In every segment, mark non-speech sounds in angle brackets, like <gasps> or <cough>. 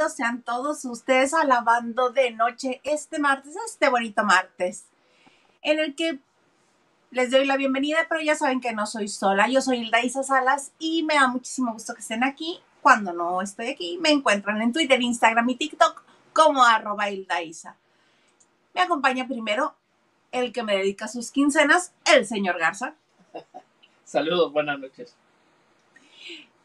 Bienvenidos sean todos ustedes a Lavando de Noche este martes, este bonito martes, en el que les doy la bienvenida, pero ya saben que no soy sola. Yo soy Hilda Isa Salas y me da muchísimo gusto que estén aquí. Cuando no estoy aquí, me encuentran en Twitter, Instagram y TikTok como arroba Hilda Isa. Me acompaña primero el que me dedica sus quincenas, el señor Garza. Saludos, buenas noches.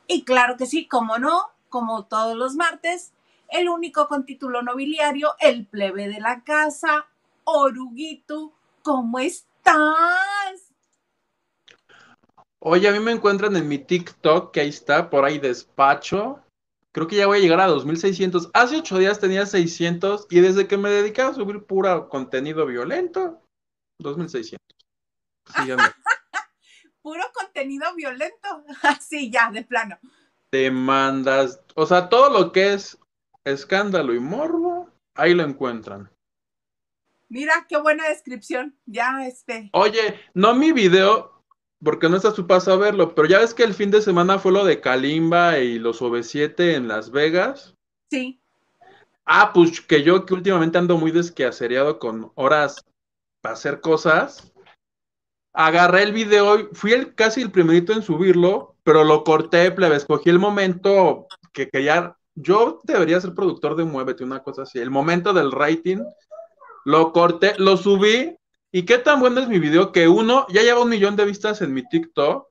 Y claro que sí, como no, como todos los martes, el único con título nobiliario, el plebe de la casa, Oruguito, ¿cómo estás? Oye, a mí me encuentran en mi TikTok, que ahí está, por ahí despacho. Creo que ya voy a llegar a 2600. Hace ocho días tenía 600 y desde que me dedicaba a subir pura contenido violento, 2600. Síganme. Puro contenido violento. Así <laughs> <laughs> ya, de plano. Demandas, o sea, todo lo que es escándalo y morbo, ahí lo encuentran. Mira, qué buena descripción. Ya, este. Oye, no mi video, porque no está su paso a verlo, pero ya ves que el fin de semana fue lo de Kalimba y los OV7 en Las Vegas. Sí. Ah, pues que yo que últimamente ando muy desquacereado con horas para hacer cosas. Agarré el video, y fui el, casi el primerito en subirlo, pero lo corté, plebe, escogí el momento que quería. Yo debería ser productor de Muévete, una cosa así. El momento del rating, lo corté, lo subí. ¿Y qué tan bueno es mi video? Que uno, ya lleva un millón de vistas en mi TikTok.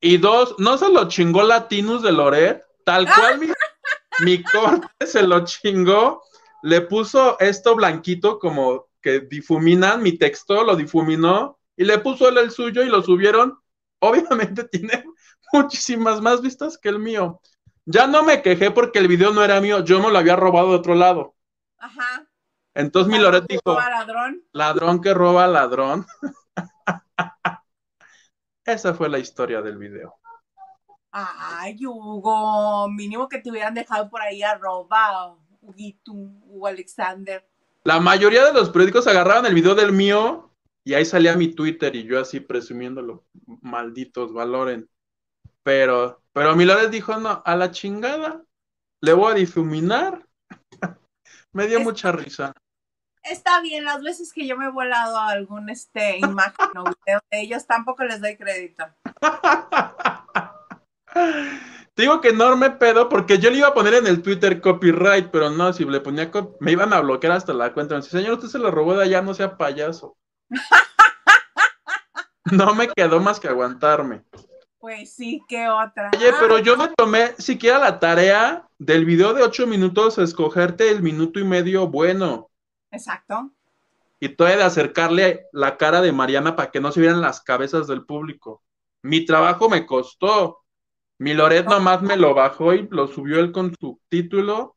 Y dos, no se lo chingó Latinus de Loret, tal cual mi, <laughs> mi corte se lo chingó. Le puso esto blanquito como que difuminan mi texto, lo difuminó y le puso él el suyo y lo subieron. Obviamente <laughs> tiene muchísimas más vistas que el mío. Ya no me quejé porque el video no era mío, yo me lo había robado de otro lado. Ajá. Entonces mi Loret dijo, ladrón. ladrón que roba ladrón. <laughs> Esa fue la historia del video. Ay, Hugo, mínimo que te hubieran dejado por ahí arroba Huguito, Hugo Alexander. La mayoría de los periódicos agarraban el video del mío y ahí salía mi Twitter y yo así presumiéndolo. Malditos, valoren. Pero, pero mi Loret dijo, no, a la chingada, le voy a difuminar. <laughs> Me dio Es- mucha risa. Está bien, las veces que yo me he volado a algún este imagen o video de ellos, tampoco les doy crédito. <laughs> Te digo que enorme pedo porque yo le iba a poner en el Twitter copyright, pero no, si le ponía me iban a bloquear hasta la cuenta. Me dice, señor, usted se lo robó de allá, no sea payaso. <laughs> No me quedó más que aguantarme. Pues sí, qué otra. Oye, pero yo me tomé siquiera la tarea del video de ocho minutos, escogerte el minuto y medio bueno. Exacto. Y todavía de acercarle la cara de Mariana para que no se vieran las cabezas del público. Mi trabajo me costó. Mi Loret nomás me lo bajó y lo subió él con su título.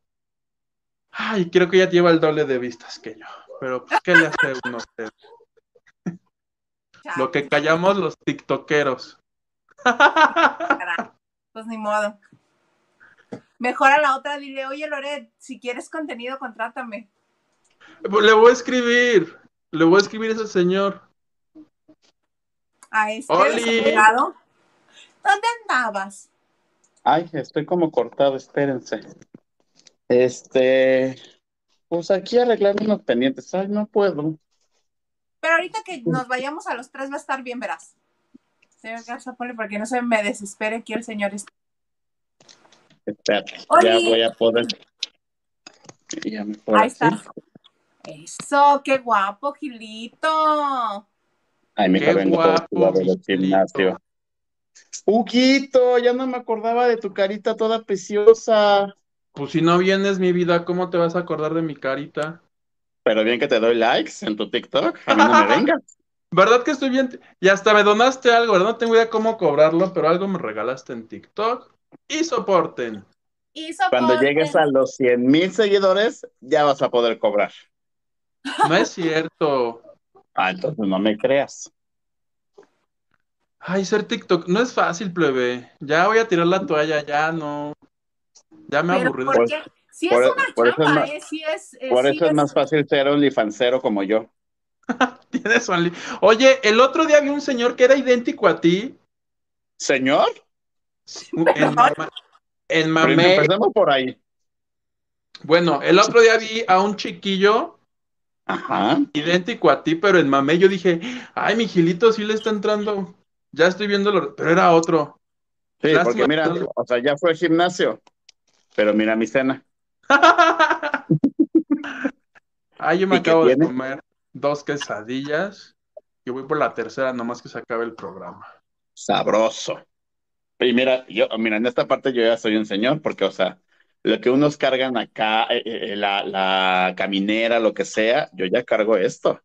Ay, creo que ya lleva el doble de vistas que yo. Pero, pues, ¿qué le hace uno a usted? <laughs> Lo que callamos los tiktokeros. Pues ni modo. Mejor a la otra dile, oye Loret, si quieres contenido, contrátame. Le voy a escribir. Le voy a escribir a ese señor. A este desempleado. ¿Dónde andabas? Ay, estoy como cortado, espérense. Este, pues aquí arreglando unos pendientes. Ay, no puedo. Pero ahorita que nos vayamos a los tres va a estar bien, verás. Señor Garza, ponle porque no se me desespere aquí el señor. este. Espérate, Oli. ya voy a poder. Ya me puedo Ahí está. Eso, qué guapo, Gilito. Ay, mi Qué vengo guapo, del gimnasio. Huguito, ya no me acordaba de tu carita toda preciosa. Pues si no vienes, mi vida, ¿cómo te vas a acordar de mi carita? Pero bien que te doy likes en tu TikTok. A mí no me <laughs> vengas. ¿Verdad que estoy bien? Y hasta me donaste algo, ¿verdad? No tengo idea cómo cobrarlo, pero algo me regalaste en TikTok. Y soporten. Y Cuando soporten. llegues a los 100 mil seguidores, ya vas a poder cobrar. No es cierto. Ah, entonces no me creas. Ay, ser TikTok no es fácil, plebe. Ya voy a tirar la toalla, ya no. Ya me aburrí. ¿por? Si por- es una por eso es más- eh, sí es. eh, Por eso es más fácil ser OnlyFansero como yo. <laughs> Tienes only- Oye, el otro día vi un señor que era idéntico a ti. Señor, En, <laughs> Mama- en Mamey. empecemos por ahí. Bueno, el otro día vi a un chiquillo Ajá. idéntico a ti, pero en mamé yo dije, ay, mi Gilito sí le está entrando. Ya estoy viéndolo, pero era otro. Sí, Lástima porque mira, o sea, ya fue al gimnasio, pero mira mi cena. <laughs> Ay, yo me ¿Y qué acabo de comer dos quesadillas y voy por la tercera, nomás que se acabe el programa. Sabroso. Y mira, yo, mira, en esta parte yo ya soy un señor, porque, o sea, lo que unos cargan acá, eh, eh, la, la caminera, lo que sea, yo ya cargo esto.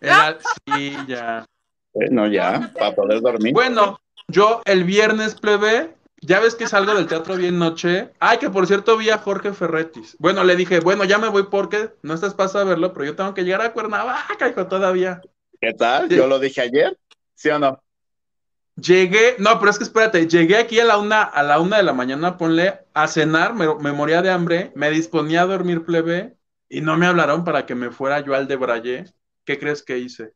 Era, sí, ya. Bueno, ya, para poder dormir. Bueno, yo el viernes plebe, ya ves que salgo del teatro bien noche. Ay, que por cierto vi a Jorge Ferretis. Bueno, le dije, bueno, ya me voy porque no estás pasado a verlo, pero yo tengo que llegar a Cuernavaca, hijo, todavía. ¿Qué tal? Sí. Yo lo dije ayer, ¿sí o no? Llegué, no, pero es que espérate, llegué aquí a la una, a la una de la mañana, ponle, a cenar, me, me moría de hambre, me disponía a dormir plebe, y no me hablaron para que me fuera yo al de Braille. ¿Qué crees que hice?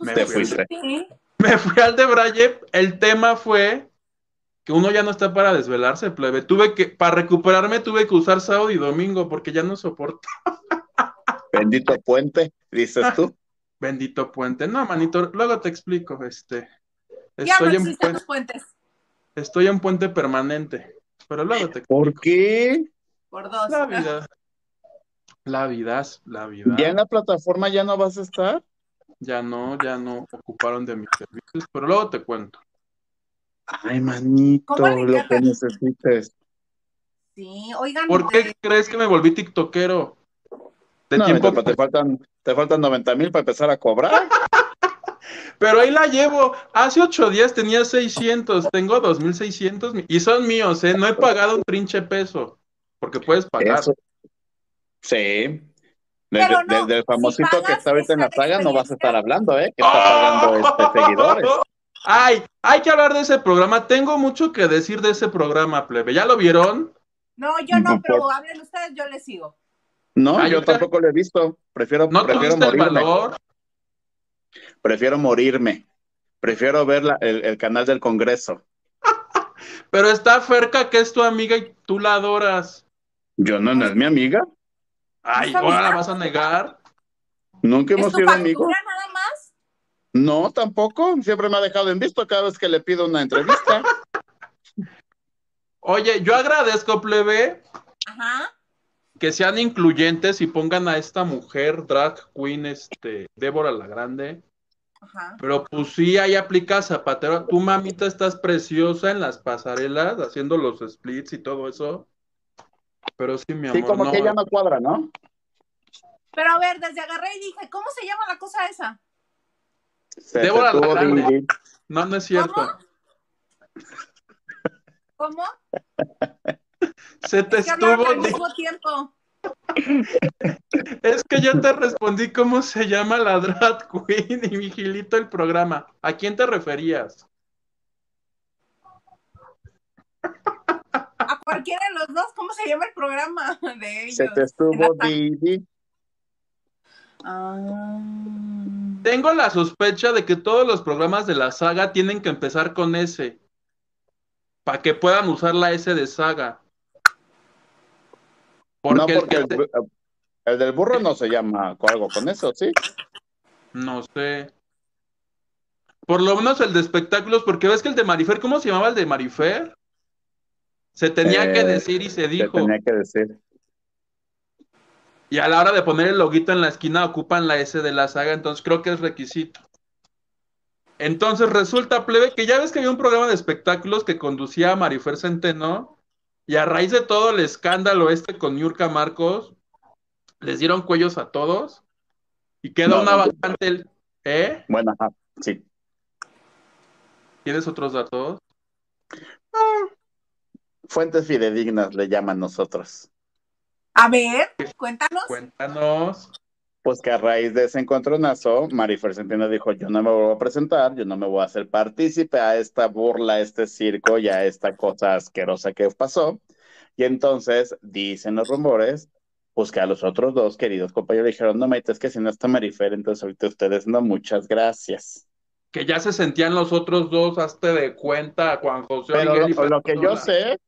Me Te fui, fuiste. Sí. Me fui al de Braille, el tema fue que uno ya no está para desvelarse, plebe. Tuve que, para recuperarme, tuve que usar sábado y domingo, porque ya no soporto. <laughs> Bendito puente, dices tú. <laughs> Bendito puente. No, manito, luego te explico, este. Ya no Estoy en, existen puen- los puentes. estoy en puente permanente, pero luego te ¿Por qué? Por dos. La vida. La vida, la vida. ¿Ya en la plataforma ya no vas a estar? Ya no, ya no ocuparon de mis servicios, pero luego te cuento. Ay, manito, ¿Cómo le lo que necesites. Sí, oigan. ¿Por qué crees que me volví tiktokero? De No, tiempo, te faltan, te faltan 90 mil para empezar a cobrar. <laughs> pero ahí la llevo. Hace ocho días tenía 600, tengo 2600 y son míos, ¿eh? No he pagado un trinche peso, porque puedes pagar. Eso. Sí. Pero Desde, no, desde el famosito si que está ahorita en la saga no vas a estar hablando, ¿eh? Que está pagando este, <laughs> seguidores. Ay, hay que hablar de ese programa. Tengo mucho que decir de ese programa, plebe. ¿Ya lo vieron? No, yo no, Por- pero hablen ustedes, yo les sigo. No, Ay, yo tampoco lo he visto. Prefiero, ¿No prefiero tuviste el morirme. valor? Prefiero morirme. Prefiero ver la- el, el canal del Congreso. <laughs> Pero está Ferca, que es tu amiga y tú la adoras. Yo no, no es mi amiga. Ay, ¿Es tu ¿ahora la vas a negar? Nunca ¿Es hemos sido amigos. nada más? No, tampoco. Siempre me ha dejado en visto cada vez que le pido una entrevista. <laughs> Oye, yo agradezco, plebe, Ajá. que sean incluyentes y pongan a esta mujer, drag queen, este, Débora la Grande. Ajá. Pero pues sí, ahí aplica zapatero. Tú, mamita, estás preciosa en las pasarelas, haciendo los splits y todo eso. Pero sí, mi amor, Sí, como no. que ya no cuadra, ¿no? Pero a ver, desde agarré y dije, ¿cómo se llama la cosa esa? Se Débora. No, no es cierto. ¿Cómo? ¿Cómo? Se te Es que estuvo. al mismo tiempo. Es que yo te respondí cómo se llama la drag queen y mi Gilito el programa. ¿A quién te referías? A cualquiera de los dos, ¿cómo se llama el programa de ellos? Se te estuvo Didi. Ah. Tengo la sospecha de que todos los programas de la saga tienen que empezar con S. Para que puedan usar la S de saga. Porque, no, el porque que el, del burro no se llama algo con eso, ¿sí? No sé. Por lo menos el de espectáculos, porque ves que el de Marifer, ¿cómo se llamaba el de Marifer? Se tenía Eh, que decir y se dijo. tenía que decir. Y a la hora de poner el loguito en la esquina ocupan la S de la saga, entonces creo que es requisito. Entonces resulta, plebe, que ya ves que había un programa de espectáculos que conducía a Marifer Centeno, y a raíz de todo el escándalo este con Yurka Marcos, les dieron cuellos a todos, y queda No, una vacante. el- ¿Eh? Bueno, ajá, sí. ¿Tienes otros datos? Fuentes fidedignas le llaman nosotros. A ver, cuéntanos. Cuéntanos. Pues que a raíz de ese encontronazo, Marifer Centeno dijo, yo no me voy a presentar, yo no me voy a hacer partícipe a esta burla, a este circo y a esta cosa asquerosa que pasó. Y entonces, dicen los rumores, pues que a los otros dos queridos compañeros dijeron, no, Maite, es que si no está Marifer, entonces ahorita ustedes no, muchas gracias. Que ya se sentían los otros dos, hazte de cuenta, Juan José. Pero lo, lo que yo sé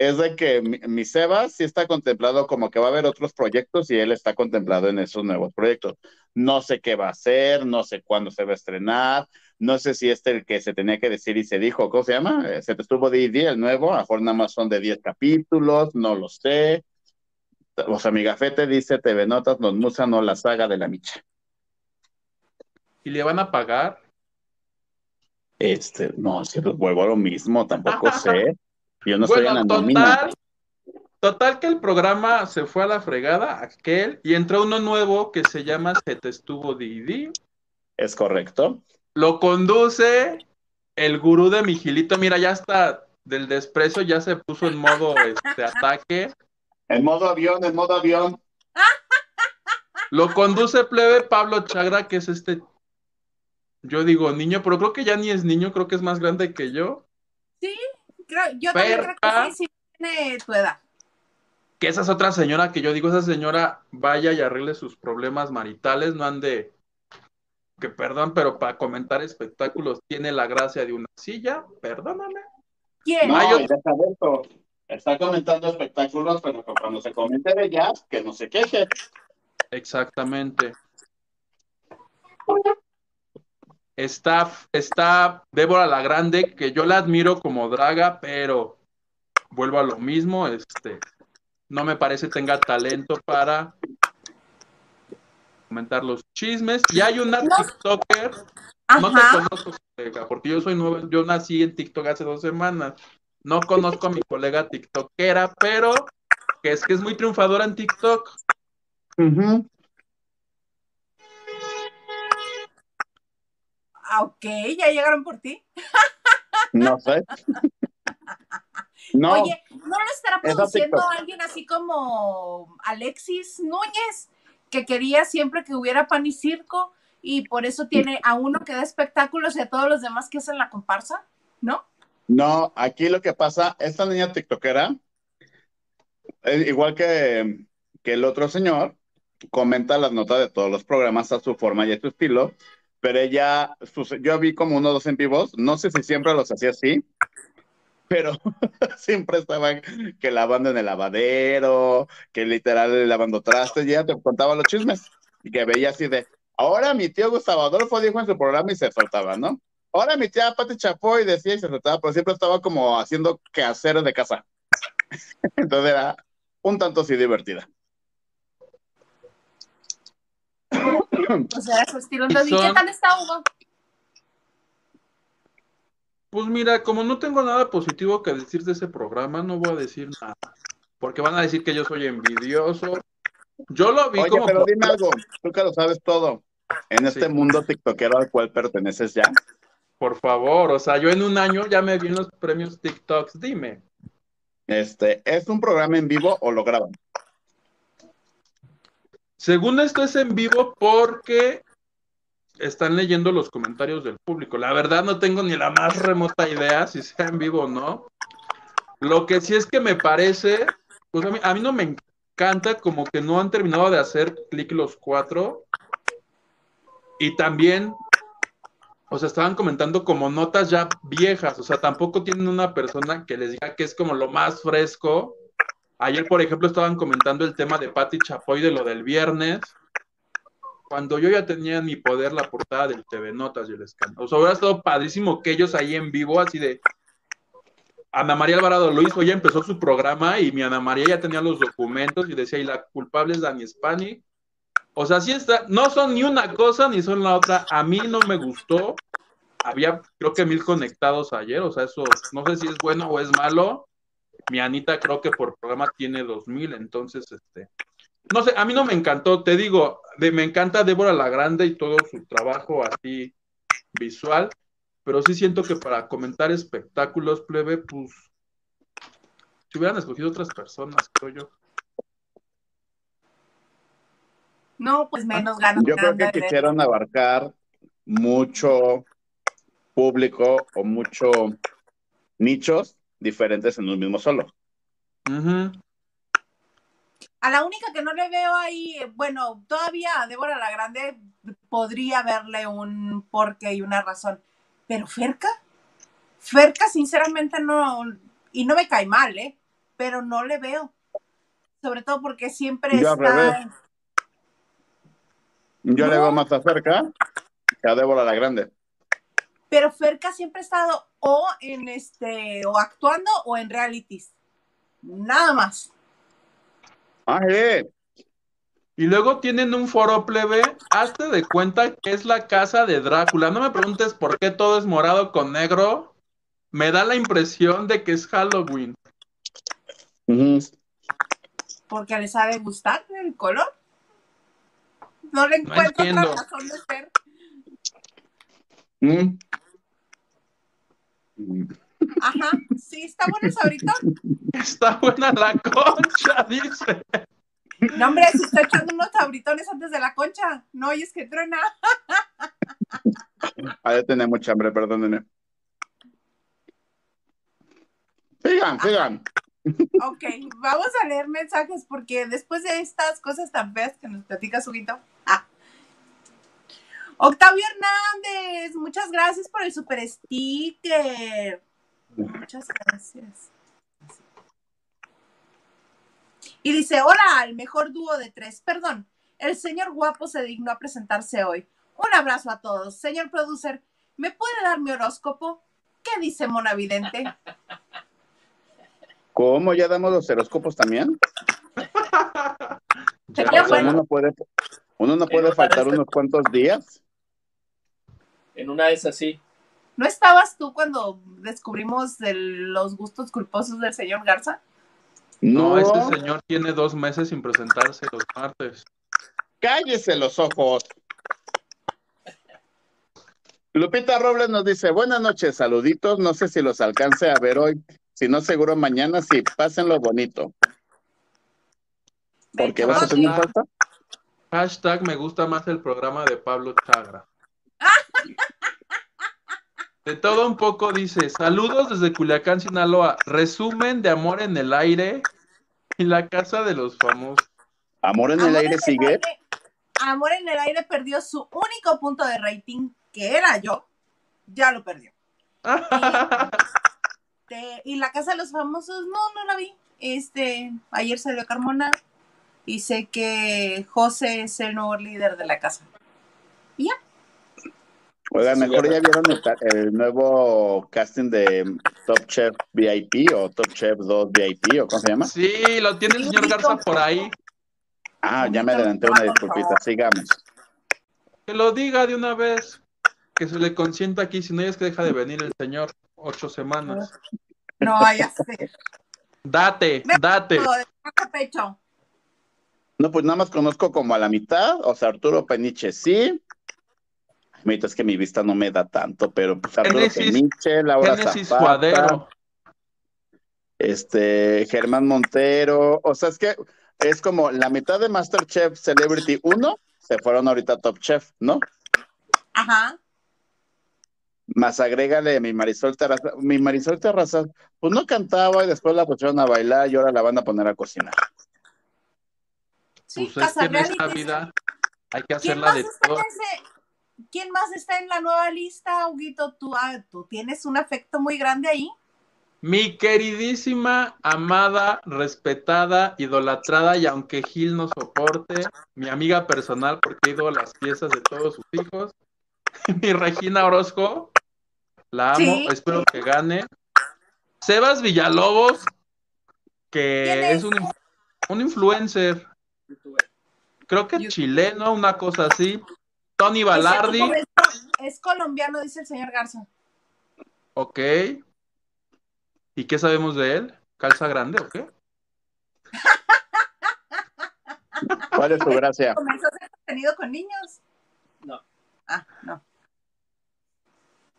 es de que mi, mi Sebas sí está contemplado como que va a haber otros proyectos y él está contemplado en esos nuevos proyectos. No sé qué va a hacer, no sé cuándo se va a estrenar, no sé si este el que se tenía que decir y se dijo, ¿cómo se llama? Eh, Se te estuvo D&D, el nuevo, a lo mejor nada más son de 10 capítulos, no lo sé. O sea, mi gafete dice TV Notas, nos musan o la saga de la micha. ¿Y le van a pagar? Este, no, si vuelvo a lo mismo, tampoco <laughs> sé. Yo no estoy en la Bueno, nómina. total, total que el programa se fue a la fregada, aquel, y entró uno nuevo que se llama Se te estuvo Didi. Es correcto. Lo conduce el gurú de Mijilito. Mira, ya está del desprecio, ya se puso en modo este ataque. En modo avión, en modo avión. Lo conduce plebe Pablo Chagra, que es este, yo digo niño, pero creo que ya ni es niño, creo que es más grande que yo. Creo- yo también creo que sí, sí tiene tu edad. Que esa es otra señora que yo digo, esa señora vaya y arregle sus problemas maritales, no ande, que perdón, pero para comentar espectáculos tiene la gracia de una silla, perdóname. ¿Quién? No, ya está comentando espectáculos, pero cuando se comente de jazz, que no se queje. Exactamente. Está, está Débora la Grande, que yo la admiro como draga, pero vuelvo a lo mismo, este, no me parece tenga talento para comentar los chismes. Y hay una No. TikToker, no te conozco, colega, porque yo soy nuevo, yo nací en TikTok hace dos semanas. No conozco a mi colega TikTokera, pero que es que es muy triunfadora en TikTok. Ujú. Ah, ok, ya llegaron por ti. No sé. No, Oye, ¿no lo estará produciendo alguien así como Alexis Núñez, que quería siempre que hubiera pan y circo y por eso tiene a uno que da espectáculos y a todos los demás que hacen la comparsa? ¿No? no, aquí lo que pasa, esta niña tiktokera, eh, igual que, que el otro señor, comenta las notas de todos los programas a su forma y a su estilo, pero ella, yo vi como uno o dos en vivos, no sé si siempre los hacía así, pero <laughs> siempre estaban que lavando en el lavadero, que literal lavando trastes, y ella te contaba los chismes, y que veía así de, ahora mi tío Gustavo Adolfo dijo en su programa y se soltaba, ¿no? Ahora mi tía Pati Chapoy decía y se soltaba, pero siempre estaba como haciendo quehaceres de casa. <laughs> Entonces era un tanto así divertida. O sea, su estilo. Entonces, ¿y qué tal está Hugo? Pues mira, como no tengo nada positivo que decir de ese programa, no voy a decir nada. Porque van a decir que yo soy envidioso. Yo lo vi Oye, como pero dime algo, tú que lo sabes todo, en este Sí. mundo tiktokero al cual perteneces ya, por favor, o sea, yo en un año ya me vi en los premios TikToks, dime. este, ¿es un programa en vivo o lo graban? Según esto es en vivo porque están leyendo los comentarios del público. La verdad no tengo ni la más remota idea si sea en vivo o no. Lo que sí es que me parece, pues a mí, a mí no me encanta como que no han terminado de hacer clic los cuatro. Y también, o sea, estaban comentando como notas ya viejas, o sea, tampoco tienen una persona que les diga que es como lo más fresco. Ayer, por ejemplo, estaban comentando el tema de Patti Chapoy de lo del viernes, cuando yo ya tenía en mi poder la portada del TV Notas y el escándalo. O sea, hubiera estado padrísimo que ellos ahí en vivo, así de Ana María Alvarado hizo, ya empezó su programa y mi Ana María ya tenía los documentos y decía, y la culpable es Dani Spani. O sea, sí está, no son ni una cosa ni son la otra. A mí no me gustó. Había, creo que mil conectados ayer, o sea, eso no sé si es bueno o es malo. Mi Anita creo que por programa tiene dos mil, entonces, este, no sé, a mí no me encantó, te digo, de, me encanta Débora la Grande y todo su trabajo así visual, pero sí siento que para comentar espectáculos, plebe, pues, si hubieran escogido otras personas, creo yo. No, pues menos ganas. Yo creo que de- quisieron abarcar mucho público o mucho nichos diferentes en un mismo solo. A la única que no le veo ahí, eh, bueno, todavía a Débora la Grande podría verle un porqué y una razón. Pero Ferca, Ferca sinceramente no, y no me cae mal, ¿eh? pero no le veo. Sobre todo porque siempre Yo al está. revés. Yo le veo más acerca que a Débora la Grande. Pero Ferca siempre ha estado o en este, o actuando o en realities. Nada más. Ah, sí. Y luego tienen un foro plebe, hazte de cuenta que es la casa de Drácula. No me preguntes por qué todo es morado con negro. Me da la impresión de que es Halloween. Porque les ha de gustar el color. No le encuentro otra razón de ser. Mm. Ajá, sí, está bueno el sabrito. Está buena la concha, dice. No, hombre, se está echando unos sabritones antes de la concha. No oyes que truena. Ha de tener mucha hambre, perdónenme. Sigan, sigan. Ok, vamos a leer mensajes porque después de estas cosas tan feas que nos platica Suguito. Octavio Hernández, muchas gracias por el super sticker. Muchas gracias. Y dice, hola, el mejor dúo de tres. Perdón, el señor guapo se dignó a presentarse hoy. Un abrazo a todos. Señor producer, ¿me puede dar mi horóscopo? ¿Qué dice Mona Vidente? ¿Cómo? ¿Ya damos los horóscopos también? <laughs> Sería O sea, bueno. uno no puede, uno no puede una faltar unos cuantos días. En una de esas sí. ¿No estabas tú cuando descubrimos el- los gustos culposos del señor Garza? No, No, este señor tiene dos meses sin presentarse los martes. cállese los ojos. Lupita Robles nos dice, buenas noches, saluditos, no sé si los alcance a ver hoy, si no seguro mañana, sí, pásenlo bonito. ¿Por qué vas a una falta? Hashtag me gusta más el programa de Pablo Chagra. De todo un poco dice, saludos desde Culiacán, Sinaloa. Resumen de Amor en el Aire y la casa de los famosos. Amor en el Amor aire en sigue. aire- Amor en el aire perdió su único punto de rating, que era yo. Ya lo perdió. <laughs> Este, y la casa de los famosos, no, no la vi. Este, ayer salió Carmona y sé que José es el nuevo líder de la casa. Oigan, Sí, mejor ya. vieron el, nuevo casting de Top Chef VIP o Top Chef 2 VIP o cómo se llama. Sí, lo tiene el señor Garza por ahí. Ah, ya me adelanté una disculpita, sigamos. Que lo diga de una vez. Que se le consienta aquí, si no es que deja de venir el señor. Ocho semanas. No vaya a ser. Date, date. No, pues nada más conozco como a la mitad, o sea, Arturo Peniche sí. Es que mi vista no me da tanto, pero pues Arturo Génesis- Peniche, Laura Zapata, este, Germán Montero, o sea, es que es como la mitad de Masterchef Celebrity 1 se fueron ahorita a Top Chef, ¿no? Ajá. Más agrégale mi Marisol Terraza, mi Marisol Terraza, pues no cantaba y después la pusieron a bailar y ahora la van a poner a cocinar. Sí, Pues es que en esta vida hay que ¿Quién hacerla de todo. ese- ¿Quién más está en la nueva lista, Huguito? ¿Tú, ah, tú tienes un afecto muy grande ahí. Mi queridísima, amada, respetada, idolatrada y aunque Gil no soporte, mi amiga personal porque he ido a las fiestas de todos sus hijos, <laughs> mi Regina Orozco, la amo, Sí. espero que gane. Sebas Villalobos, que ¿Quién es es? un, un influencer, creo que chileno, una cosa así. Tony Balardi, Es, es colombiano, dice el señor Garza. ok. ¿Y qué sabemos de él? ¿Calza grande o qué? <laughs> ¿Cuál es tu gracia? ¿Comenzó a hacer contenido con niños? No. Ah, no.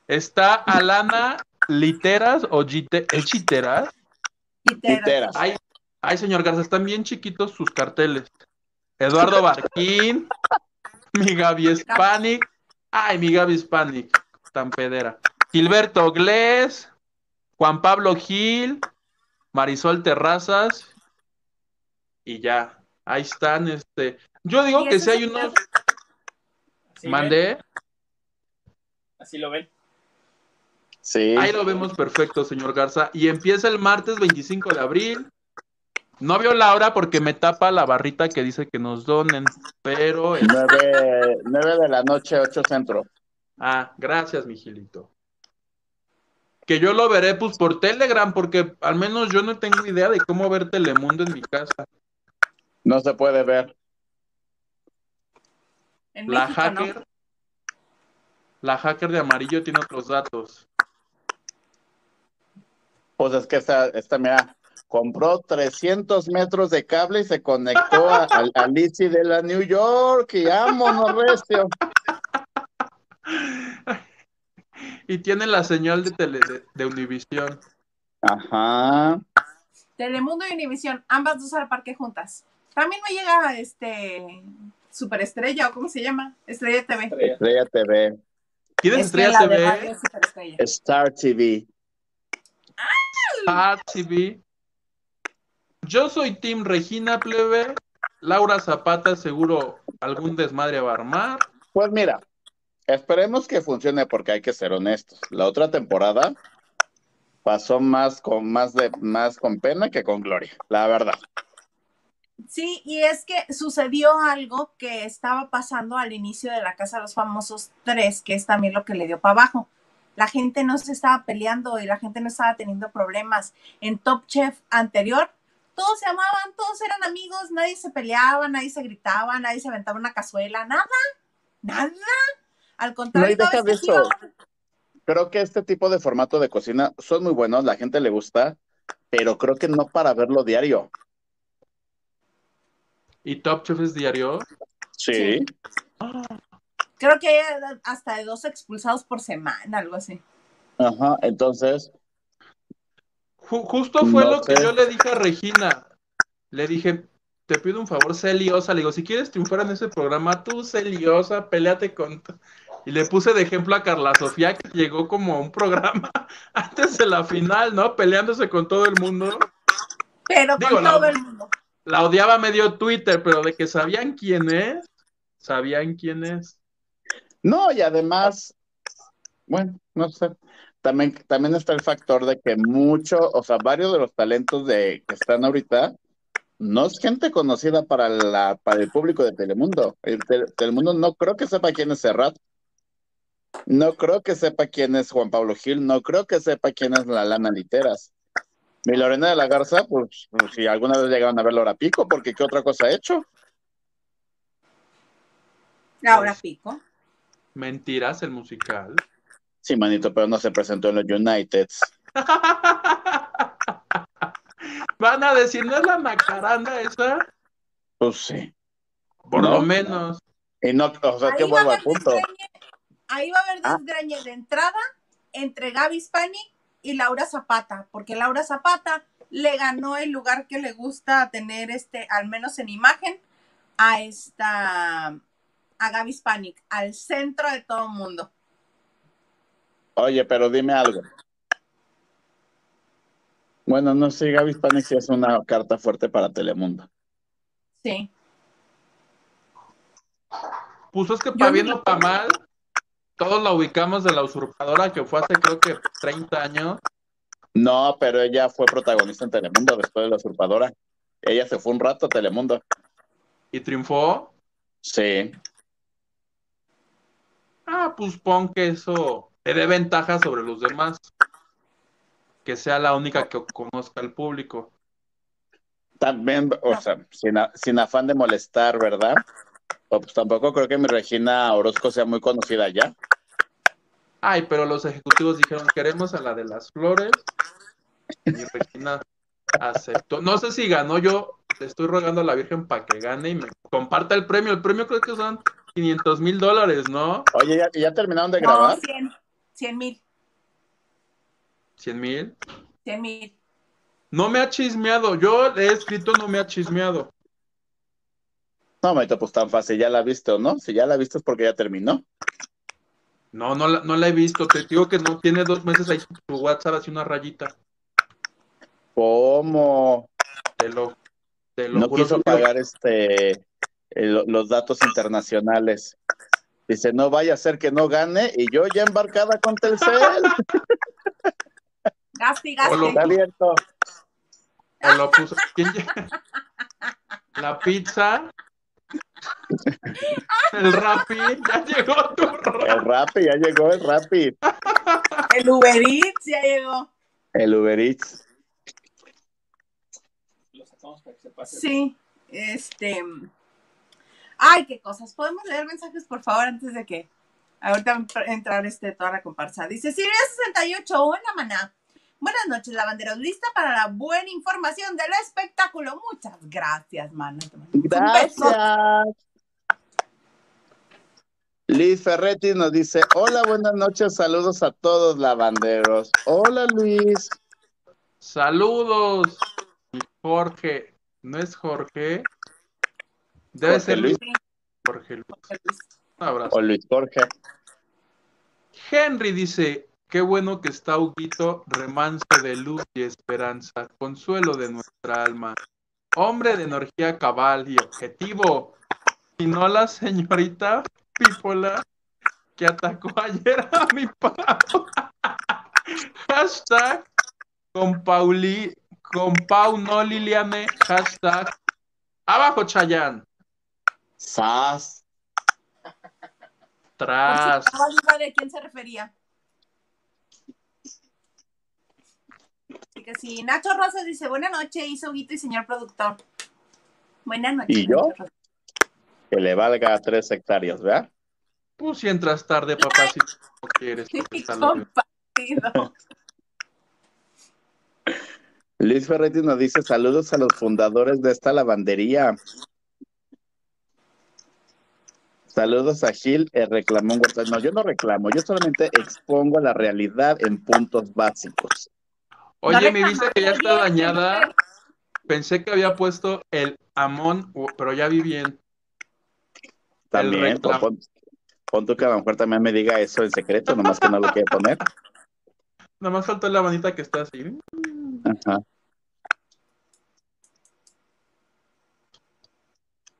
Está Alana Literas o Gite- ¿es Chiteras. Literas. Ay, ay, señor Garza, están bien chiquitos sus carteles. Eduardo Barquín, <laughs> mi Gaby Hispanic. Ay, mi Gaby Hispanic, tan pedera. Gilberto Glés, Juan Pablo Gil, Marisol Terrazas. Y ya, ahí están. Este. Yo digo ¿Y que si hay unos. Mandé. Así lo ven. Sí. Ahí lo vemos perfecto, señor Garza. Y empieza el martes 25 de abril. No vio la hora porque me tapa la barrita que dice que nos donen, pero... Nueve, nueve de la noche, ocho centro. Ah, gracias, Mijilito. Que yo lo veré pues por Telegram, porque al menos yo no tengo idea de cómo ver Telemundo en mi casa. No se puede ver. En La México, hacker, ¿no? la hacker de amarillo tiene otros datos. Pues es que esta, esta mira, compró 300 metros de cable y se conectó a, al ICI de la New York y vámonos, recio. Y tiene la señal de tele de, de Univisión. Ajá. Telemundo y Univisión, ambas dos al parque juntas. También me llega este Superestrella o cómo se llama, Estrella TV. Estrella. Estrella TV, ¿Tienes Es Estrella TV? Star TV. Star TV. Yo soy Team Regina Plebe. Laura Zapata seguro algún desmadre va a armar. Pues mira, esperemos que funcione porque hay que ser honestos. La otra temporada pasó más con más de más con pena que con gloria, la verdad. Sí, y es que sucedió algo que estaba pasando al inicio de la Casa de los Famosos 3, que es también lo que le dio para abajo. La gente no se estaba peleando y la gente no estaba teniendo problemas. En Top Chef anterior, todos se amaban, todos eran amigos, nadie se peleaba, nadie se gritaba, nadie se aventaba una cazuela, nada, nada. Al contrario, No, iba- Creo que este tipo de formato de cocina son muy buenos, la gente le gusta, pero creo que no para verlo diario. ¿Y Top Chef es diario? Sí. creo que hay hasta de dos expulsados por semana, algo así. Ajá, entonces, Ju- justo fue No lo que yo le dije a Regina. Le dije, te pido un favor, sé liosa. Le digo, si quieres triunfar en ese programa, tú sé liosa, peleate con... t-". Y le puse de ejemplo a Carla Sofía, que llegó como a un programa <laughs> antes de la final, ¿no? Peleándose con todo el mundo. Pero Digo, con la- todo el mundo. La odiaba medio Twitter, pero de que sabían quién es, sabían quién es. no, y además, bueno, no sé. También, también está el factor de que mucho, o sea, varios de los talentos de que están ahorita no es gente conocida para la, para el público de Telemundo. El Te- Telemundo no creo que sepa quién es Serrat. No creo que sepa quién es Juan Pablo Gil, no creo que sepa quién es la Lana Literas. Mi Lorena de la Garza, pues, pues, si alguna vez llegaron a verlo ahora pico, porque ¿qué otra cosa ha hecho? Ahora Pues- pico. Mentiras, el musical. Sí, manito, pero no se presentó en los Uniteds. <laughs> Van a decir, ¿no es la macaranda esa? Pues sí. Por No. lo menos. Y no, o sea, que Ahí va, a punto. ahí va a haber Ah. desgreñe de entrada entre Gaby Spani y Laura Zapata, porque Laura Zapata le ganó el lugar que le gusta tener, este, al menos en imagen, a esta, a Gaby Spanik, al centro de todo el mundo. Oye, pero dime algo. Bueno, no sé, Gaby Spanik sí es una carta fuerte para Telemundo. Sí. Pues es que Yo para bien o para mal, todos la ubicamos de la usurpadora que fue hace creo que 30 años. No, pero ella fue protagonista en Telemundo después de La Usurpadora. Ella se fue un rato a Telemundo. y triunfó. Sí. Ah, pues pon que eso te dé ventaja sobre los demás. Que sea la única que conozca al público. También, o sea, sin, a- sin afán de molestar, ¿verdad? O pues tampoco creo que mi Regina Orozco sea muy conocida ya. Ay, pero los ejecutivos dijeron, queremos a la de las flores. Y Regina aceptó. No sé si ganó, yo le estoy rogando a la Virgen para que gane y me comparta el premio. El premio creo que son 500 mil dólares, ¿no? Oye, ¿ya, ya terminaron de No, grabar? 100, 100 mil, 100 mil. 100 mil. No me ha chismeado. Yo le he escrito, no me ha chismeado. No, manito, pues tan fácil, ya la viste o no. Si ya la viste es porque ya terminó. No, no, la- no la he visto. Te digo que no tiene dos meses ahí tu WhatsApp así una rayita. ¿Cómo? Te lo, te lo No juro. quiso pagar este el- los datos internacionales. Dice, no vaya a ser que no gane y yo ya embarcada con Telcel. <laughs> Gaste y O lo- gaste. Está abierto. o lo puso. ¿Quién lle- La pizza. El Rappi, ya llegó tu Rappi. El Rappi, ya llegó el Rappi. El Uber Eats ya llegó. El Uber Eats. Lo sacamos para que se pase. Sí, este. Ay, qué cosas. ¿Podemos leer mensajes, por favor, antes de que ahorita entrar este, toda la comparsa? Dice Siria 68, hola, maná. Buenas noches, lavanderos. ¿Lista para la buena información del espectáculo? Muchas gracias, mana. Gracias. Liz Ferretti nos dice, hola, buenas noches, saludos a todos lavanderos. Hola Luis. Saludos. Jorge, ¿no es Jorge? Debe Jorge ser Luis. Jorge Luis. Un abrazo. O Luis Jorge. Henry dice, qué bueno que está Huguito, remanso de luz y esperanza, consuelo de nuestra alma, hombre de energía cabal y objetivo, y no la señorita Pipola que atacó ayer a mi pavo. <laughs> Hashtag con Pauli, con Pau no Liliane, hashtag abajo Chayán, Sas. tras. ¿De quién se refería? Así que sí, Nacho Rosas dice, buenas noches, hizo Guito y señor productor. Buenas noches. ¿Y yo? Que le valga tres hectáreas, ¿verdad? Pues si entras tarde, papá, si no quieres. Compartido. Luis Ferretti nos dice saludos a los fundadores de esta lavandería. Saludos a Gil, el reclamón Huerta. No, yo no reclamo, yo solamente expongo la realidad en puntos básicos. Oye, No mi vista que ya está dañada. Pensé que había puesto el Amón, pero ya vi bien. También, reclamo. pon, pon tú que a lo mejor también me diga eso en secreto, nomás que no lo quiere poner. <laughs> Nada más faltó la manita que está así. Ajá.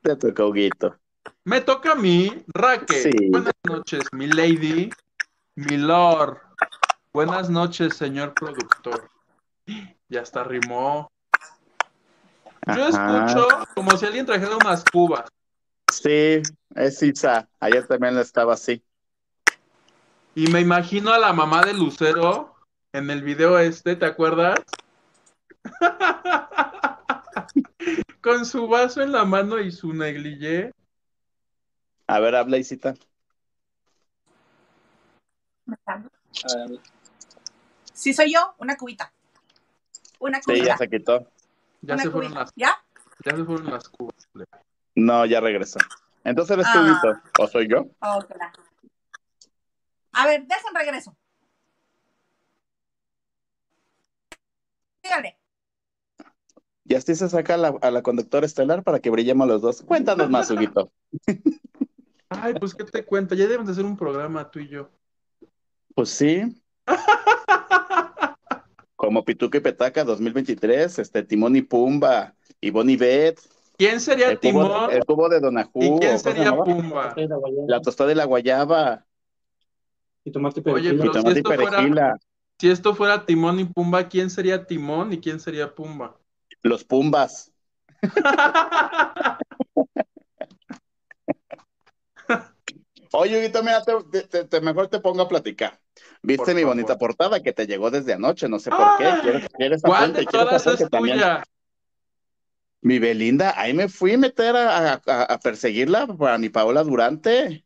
De tu coguito. Me toca a mí, Raquel. Sí. Buenas noches, mi lady, mi lord. Buenas noches, señor productor. Ya está rimó. Yo Ajá. escucho como si alguien trajera unas cubas. Sí, es Isa. Ayer también estaba así. Y me imagino a la mamá de Lucero en el video este, ¿te acuerdas? <laughs> Con su vaso en la mano y su negligé. A ver, habla Isita. Sí, soy yo, una cubita. Una Sí, cubita. ya se quitó. Ya una se fueron cubita. las, ¿Ya? ya se fueron las cubas. No, ya regresó. Entonces eres Ah. tú, Vito. ¿O soy yo? Oh, claro. A ver, dejen regreso. Dígale. Y así se saca a la, a la conductora estelar para que brillemos los dos. Cuéntanos más, Huguito. <laughs> Ay, pues qué te cuento, ya debemos de hacer un programa tú y yo. Pues sí. <laughs> Como Pituca y Petaca 2023, este, Timón y Pumba, y Bonnie Bet, ¿Quién sería el cubo, Timón el cubo de Donajú, y quién ¿cómo se sería? Pumba? la tostada y la guayaba, Y tomate Oye, pero si tomate esto fuera- perejila, Si esto fuera Timón y Pumba, ¿quién sería Timón y quién sería Pumba? los Pumbas. <laughs> Oye, Huguito, mira, te, te- te- mejor te pongo a platicar. ¿Viste Por mi favor. bonita portada que te llegó desde anoche? No sé por Ah, qué. ¿Quieres, quieres ¿Cuál apunte? de ¿Quieres todas apunte es también? tuya? Mi Belinda, ahí me fui a meter a, a- a perseguirla para mi Paola Durante.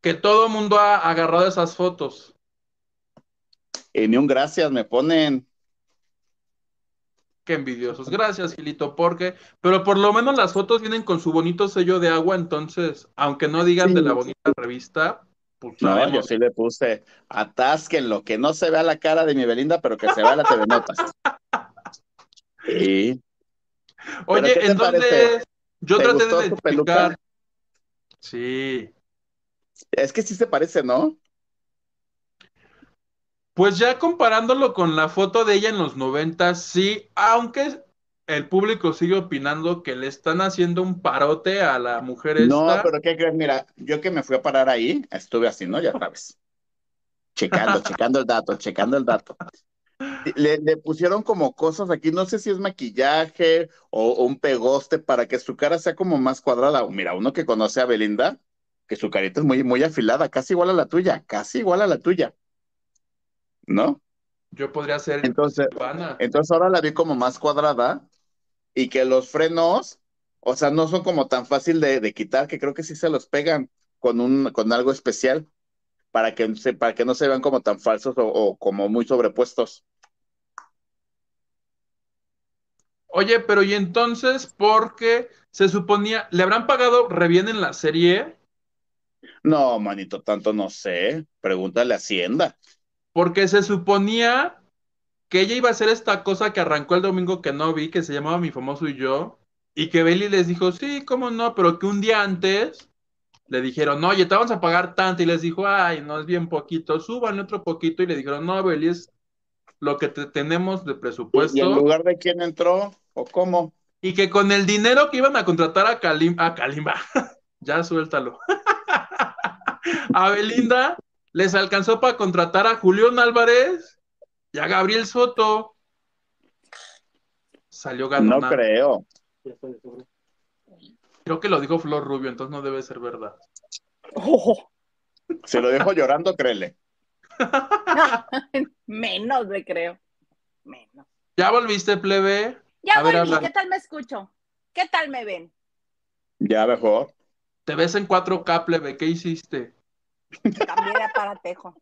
Que todo el mundo ha agarrado esas fotos. Y ni un gracias me ponen. Qué envidiosos. Gracias, Gilito, porque, pero por lo menos las fotos vienen con su bonito sello de agua, entonces, aunque no digan Sí. de la bonita revista, pues No, yo sabemos. sí le puse atasquenlo, que no se vea la cara de mi Belinda, pero que se vea la TV Notas. Sí. Oye, ¿qué te ¿en dónde parece? es? Yo ¿Te traté gustó de identificar. Sí. Es que sí se parece, ¿no? Pues ya comparándolo con la foto de ella en los 90, sí, aunque el público sigue opinando que le están haciendo un parote a la mujer No, pero ¿qué crees? Mira, yo que me fui a parar ahí, estuve así, ¿no? Ya sabes. Checando, checando el dato, checando el dato. le, le pusieron como cosas aquí, no sé si es maquillaje o, o un pegoste para que su cara sea como más cuadrada. Mira, uno que conoce a Belinda, que su carita es muy, muy afilada, casi igual a la tuya, casi igual a la tuya. ¿No? Yo podría ser Entonces, entonces ahora la vi como más cuadrada y que los frenos, o sea, no son como tan fácil de, de quitar, que creo que sí se los pegan con un, con algo especial para que, se, para que no se vean como tan falsos o, o como muy sobrepuestos. Oye, pero y entonces, ¿por qué se suponía, le habrán pagado re bien en la serie? No, manito, tanto no sé. Pregúntale a Hacienda. Porque se suponía que ella iba a hacer esta cosa que arrancó el domingo que no vi, que se llamaba Mi Famoso y Yo, y que Belly les dijo, sí, cómo no, pero que un día antes le dijeron, oye, te vamos a pagar tanto, y les dijo, ay, no, es bien poquito, súbanle otro poquito, y le dijeron, no, Belly, es lo que te tenemos de ¿Y en presupuesto, lugar de quién entró o cómo? y que con el dinero que iban a contratar a Kalim, a Kalimba, <laughs> ya suéltalo, <laughs> a Belinda, les alcanzó para contratar a Julián Álvarez y a Gabriel Soto. Salió No ganona. creo. Ya estoy de seguro. Creo que lo dijo Flor Rubio, entonces no debe ser verdad. Oh, <laughs> Se lo dejo llorando, créele. <laughs> menos le creo. Menos. ¿Ya volviste, plebe? Ya A volví. ¿qué tal me escucho? ¿Qué tal me ven? Ya mejor. Te ves en 4K, plebe, ¿qué hiciste? Cambié de aparatejo.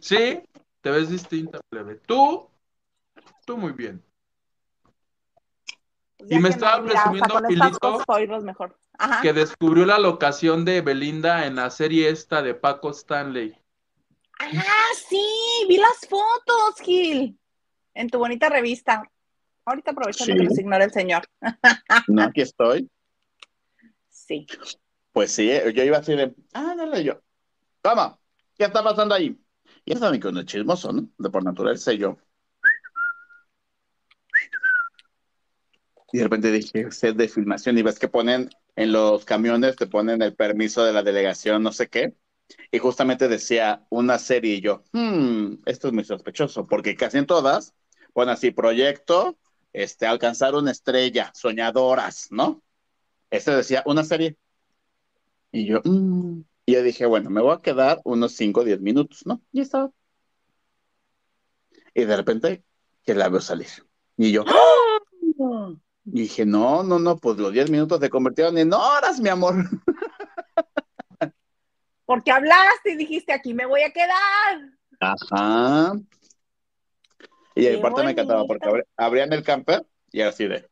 ¿Sí? Te ves distinta, plebe. Tú, tú muy bien. Pues Y me estaba presumiendo, Pilito, mejor. Ajá. Que descubrió la locación de Belinda en la serie esta de Paco Stanley. Ah, sí, vi las fotos, Gil. En tu bonita revista. Ahorita aprovechando Sí. que los ignora el señor. <laughs> No, aquí estoy. Sí. Pues sí, yo iba así de, ah, dale yo. ¿Cómo? ¿Qué está pasando ahí? Y ya saben que uno es chismoso, ¿no? De por naturaleza yo. Y de repente dije, set de filmación, y ves que ponen en los camiones, te ponen el permiso de la delegación, no sé qué. Y justamente decía una serie, y yo, hmm, esto es muy sospechoso, porque casi en todas ponen así, proyecto, este, alcanzar una estrella, soñadoras, ¿no? Este decía una serie. Y yo, mm. Y yo dije, bueno, me voy a quedar unos 5 o 10 minutos, ¿no? Y estaba. Y de repente, que la veo salir. Y yo, y dije, no, no, no, pues los 10 minutos se convirtieron en horas, mi amor. <laughs> Porque hablaste y dijiste, aquí me voy a quedar. Ajá. Y aparte me encantaba porque abrían el camper y así de.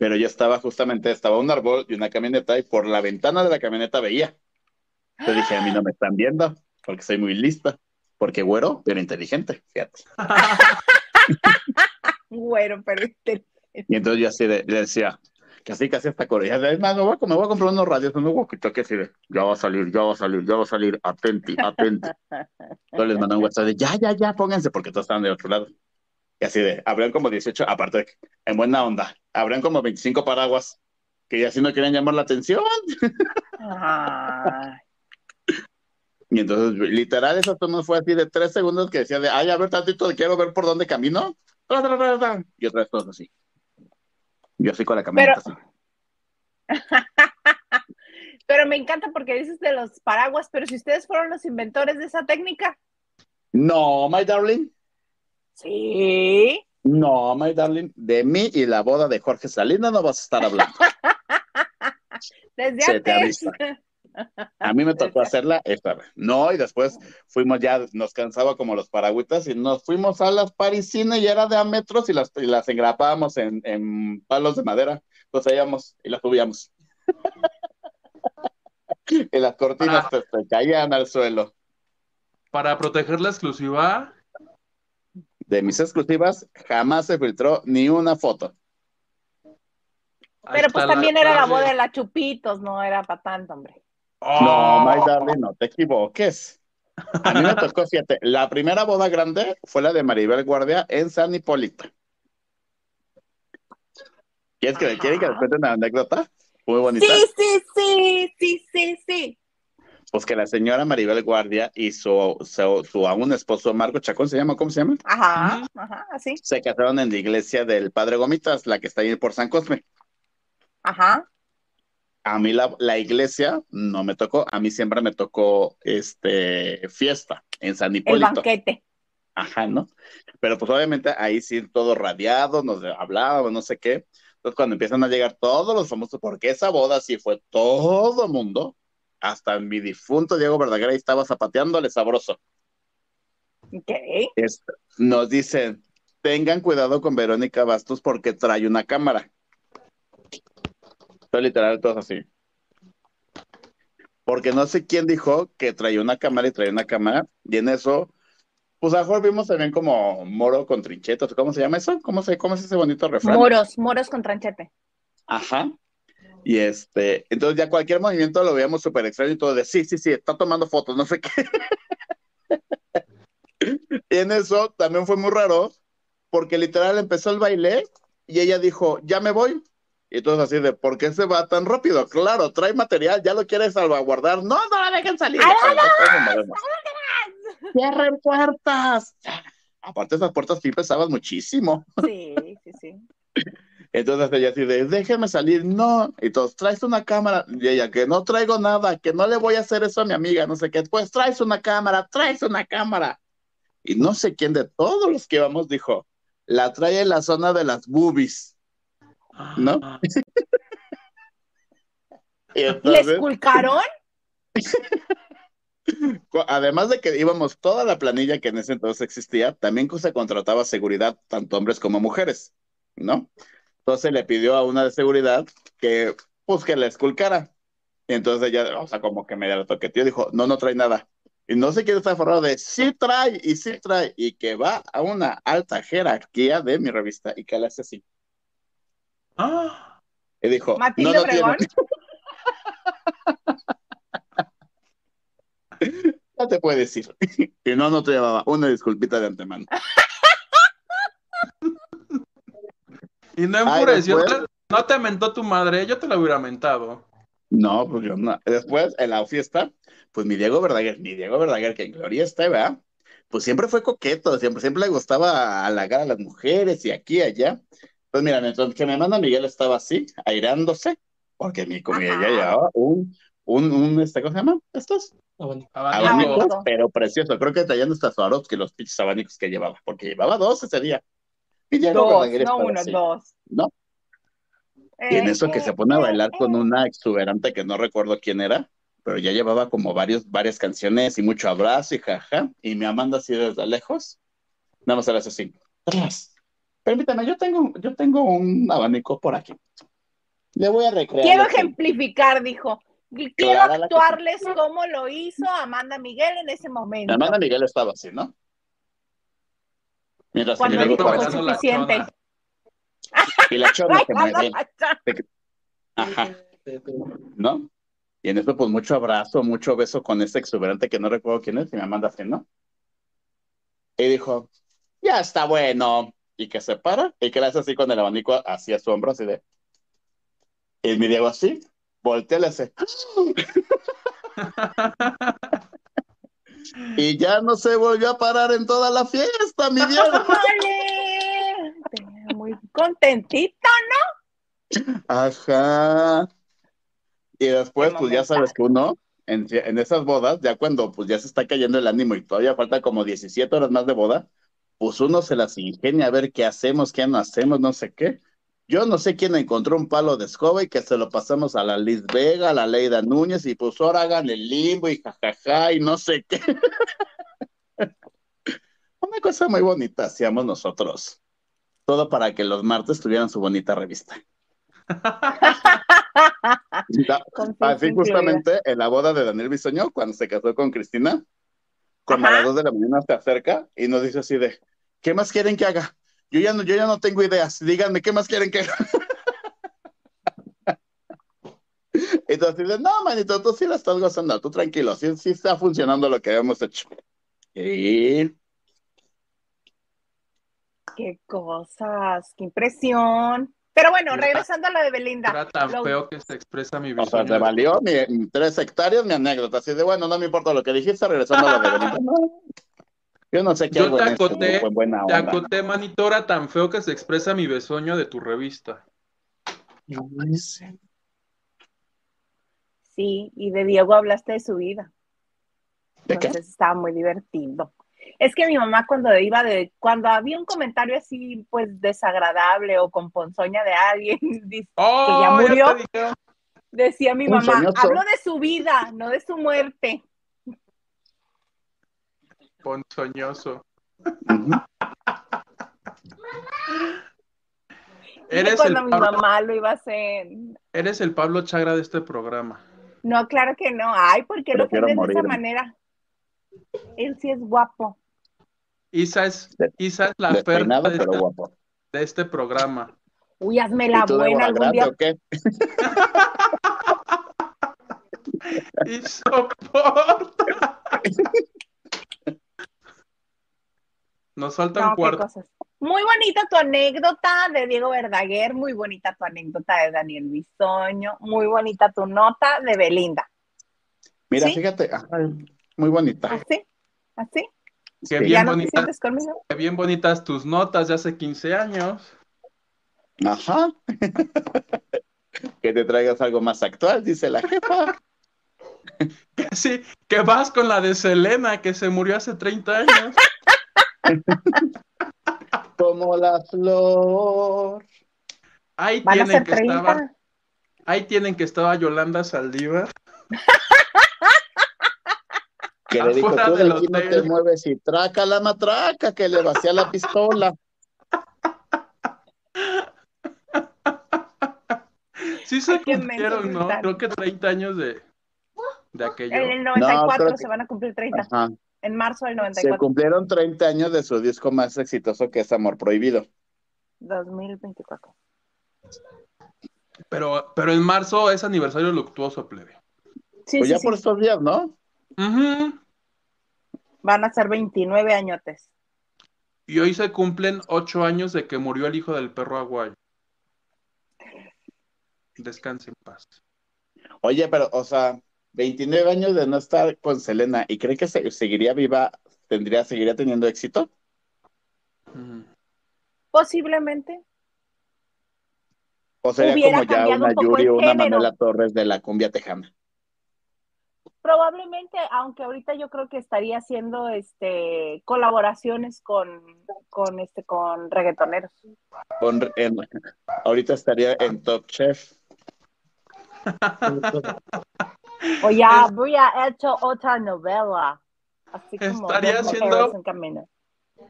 Pero yo estaba justamente, estaba un árbol y una camioneta y por la ventana de la camioneta veía. Entonces dije, a mí no me están viendo porque soy muy lista. Porque güero, pero inteligente, fíjate. <laughs> Güero, pero este- Y entonces yo así de, le decía, casi casi hasta corría. Es más, me voy, a, me voy a comprar unos radios, unos walkie-talkies así de, ya va a salir, ya va a salir, ya va a salir, atenti, atenti. Entonces les mandé un WhatsApp de, ya, ya, ya, pónganse, porque todos estaban de otro lado. Y así de, habrían como 18, aparte, de que, en buena onda, habrían como 25 paraguas que ya sí no querían llamar la atención. Y entonces, literal, eso no fue así de tres segundos que decía de, ay, a ver, tantito, quiero ver por dónde camino. Y otra vez todos así. Yo así con la camioneta Pero- así. <laughs> Pero me encanta porque dices de los paraguas, pero si ustedes fueron los inventores de esa técnica. No, my darling. Sí. No, my darling. De mí y la boda de Jorge Salinas no vas a estar hablando. <laughs> Desde Se te avisa. A mí me tocó hacerla esta vez. No, y después fuimos ya, nos cansaba como los paragüitas y nos fuimos a las parisines y era de a metros y las, y las engrapábamos en, en palos de madera. Los traíamos y las subíamos. <laughs> y las cortinas pues, se caían al suelo. Para proteger la exclusiva, De mis exclusivas jamás se filtró ni una foto. Pero pues también era la boda de la Chupitos, no era para tanto, hombre. No, Oh. my darling, no te equivoques. A mí me tocó, fíjate, la primera boda grande fue la de Maribel Guardia en San Hipólito. ¿Quieres que, ¿quieren que les cuente una anécdota? Muy bonita. Sí, sí, sí, sí, sí, sí. Pues que la señora Maribel Guardia y su, su, su aún esposo Marco Chacón, ¿se llama? ¿Cómo se llama? Ajá, ajá, así. Se casaron en la iglesia del Padre Gomitas, la que está ahí por San Cosme. Ajá. A mí la, la iglesia no me tocó, a mí siempre me tocó este fiesta en San El Hipólito. banquete. Ajá, ¿no? Pero pues obviamente ahí sí todo radiado, nos hablábamos, no sé qué. Entonces cuando empiezan a llegar todos los famosos, porque esa boda sí fue todo mundo, hasta mi difunto Diego Verdaguer estaba zapateándole sabroso. Ok. Es- nos dicen, tengan cuidado con Verónica Bastos porque trae una cámara. Fue literal, todos así. Porque no sé quién dijo que traía una cámara y traía una cámara, y en eso, pues a lo mejor vimos también como moro con trinchetas, ¿cómo se llama eso? ¿Cómo se, cómo es ese bonito refrán? Moros, moros con tranchete. Ajá. Y este, entonces ya cualquier movimiento lo veíamos súper extraño y todo de sí, sí, sí, está tomando fotos, no sé qué. <laughs> y en eso también fue muy raro, porque literal empezó el baile y ella dijo, ya me voy. Y entonces así de, ¿por qué se va tan rápido? Claro, trae material, ya lo quiere salvaguardar. No, no la dejen salir. Cierren puertas. Aparte esas puertas sí pesaban muchísimo. Sí, sí, sí. Entonces ella así de, déjeme salir, no. Y todos, traes una cámara. Y ella, que no traigo nada, que no le voy a hacer eso a mi amiga, no sé qué. Pues traes una cámara, traes una cámara. Y no sé quién de todos los que íbamos dijo, la trae en la zona de las boobies. ¿No? <laughs> Y ¿Les culcaron? <laughs> además de que íbamos toda la planilla que en ese entonces existía, también se contrataba seguridad, tanto hombres como mujeres, ¿no? Entonces le pidió a una de seguridad que, pues, que la esculcara. Y entonces ella, o sea, como que medio la toqueteó, dijo, no, no trae nada. Y no sé quién está aferrado de, sí trae, y sí trae, y que va a una alta jerarquía de mi revista, y que le hace así. Ah, Y dijo, Matilde no, no tiene. Obregón. <laughs> Ya te puede decir. <laughs> Y no, no te llevaba. Una disculpita de antemano. <laughs> y no Ay, enfureció, después- no te mentó tu madre, yo te la hubiera mentado. No, pues yo no. Después, en la fiesta, pues mi Diego Verdaguer, mi Diego Verdaguer, que en Gloria está, ¿verdad? Pues siempre fue coqueto, siempre, siempre le gustaba halagar a las mujeres y aquí y allá. Pues mira, mientras que mi hermana Miguel estaba así, airándose, porque mi comida ya llevaba un, un, un, este, ¿cómo se llama? Estos abanicos, Abanico. pero precioso. Creo que traían hasta Swarovski los pinches abanicos que llevaba, porque llevaba dos ese día. Y Diego Dos, no uno, dos. ¿no? Y en Eh, eso que eh, se pone a eh, bailar eh. con una exuberante que no recuerdo quién era, pero ya llevaba como varios, varias canciones y mucho abrazo y jaja. Y me amanda así desde lejos. Nada más era así. Permítame, yo tengo, yo tengo un abanico por aquí. Le voy a recrear. Quiero ejemplificar, dijo. Quiero actuarles como lo hizo Amanda Miguel en ese momento. Hermana Miguel estaba así, ¿no? Mientras que Cuando estaba así. la suficiente. Y la chona que me. Ajá. ¿no? Y en eso, pues mucho abrazo, mucho beso con este exuberante que no recuerdo quién es, y me manda así, ¿no? Y dijo, ya está bueno. Y que se para, y que le hace así con el abanico hacia su hombro, así de. Y mi Diego así, voltea y le hace. <laughs> y ya no se volvió a parar en toda la fiesta, mi. <laughs> ¡Órale! Muy contentito. Ajá. Y después, pues ya sabes que uno, en, en esas bodas, ya cuando pues ya se está cayendo el ánimo y todavía falta como 17 horas más de boda, pues uno se las ingenia a ver qué hacemos, qué no hacemos, no sé qué. Yo no sé quién encontró un palo de escoba y que se lo pasamos a la Liz Vega, a la Leida Núñez, y pues ahora hagan el limbo y jajaja y no sé qué. <laughs> Una cosa muy bonita hacíamos nosotros. Todo para que los martes tuvieran su bonita revista. <laughs> Así justamente en la boda de Daniel Bisoño, cuando se casó con Cristina, como a las dos de la mañana se acerca y nos dice así de, ¿qué más quieren que haga? Yo ya no, yo ya no tengo ideas, díganme, ¿qué más quieren que? <laughs> Entonces dice, no, manito, tú sí la estás gozando, tú tranquilo, sí, sí está funcionando lo que habíamos hecho. Y Qué cosas, qué impresión. Pero bueno, regresando a lo de Belinda. Era tan Lo- feo que se expresa mi O sea, te valió mi- tres hectáreas mi anécdota. Así de, bueno, no me importa lo que dijiste, regresando a lo de <laughs> Belinda. Yo no sé qué Yo hago te en este acoté, grupo en buena Te onda. acoté, manito, era tan feo que se expresa mi besoño de tu revista. Sí, y de Diego hablaste de su vida. ¿De qué? Entonces estaba muy divertido. Es que mi mamá cuando iba de, cuando había un comentario así, pues desagradable o con ponzoña de alguien, <laughs> dice- ¡Oh! ya murió. te dijeron. decía mi mamá, hablo de su vida, no de su muerte. Ponzoñoso. <laughs> Eres el, cuando mi Pablo, mamá lo iba a hacer. eres el Pablo Chagra de este programa. No, claro que no. Ay, ¿por qué lo ofendes de esa manera? Él sí es guapo. Isa es, Isa es la perla de, este programa. Uy, hazme la ¿Y tú, buena algún Grande, día. o qué? <laughs> Y soporta. <laughs> Nos falta No, un qué cuarto. cosas. Muy bonita tu anécdota de Diego Verdaguer, muy bonita tu anécdota de Daniel Bisoño, muy bonita tu nota de Belinda. Mira, ¿Sí? fíjate, ay, muy bonita. ¿Así? ¿Así? Qué Sí. bien ¿Ya no te bonita. sientes conmigo? Qué bien bonitas tus notas de hace 15 años. Ajá. <laughs> que te traigas algo más actual, dice la jefa. <laughs> Que sí, que vas con la de Selena, que se murió hace 30 años. <laughs> Como la flor. Ahí Van tienen que estaba, 30. ahí tienen que estaba Yolanda Saldívar. Que le dijo, tú de del aquí no te mueves y traca la matraca, que le vacía la pistola. <laughs> Sí se Ay, cumplieron, ¿no? Creo que 30 años de, de aquello. En el 94 creo que- se van a cumplir 30. Ajá. En marzo del Se 94. cumplieron 30 años de su disco más exitoso que es Amor Prohibido. 2024. Pero, pero en marzo es aniversario luctuoso, plebe. Sí, Pues sí, ya sí. por estos días, ¿no? Ujú. Van a ser 29 añotes. Y hoy se cumplen 8 años de que murió el hijo del perro aguayo. Descanse en paz. Oye, pero, o sea, 29 años de no estar con Selena y cree que se- seguiría viva, tendría, seguiría teniendo éxito. Posiblemente. O sería Hubiera como ya una un Yuri o una género. Manuela Torres de la cumbia tejana. Probablemente, aunque ahorita yo creo que estaría haciendo este colaboraciones con, con este con reggaetoneros. Con- en- ahorita estaría en Top Chef. <laughs> O ya habría hecho otra novela. Así como Estaría haciendo- mujeres en camino.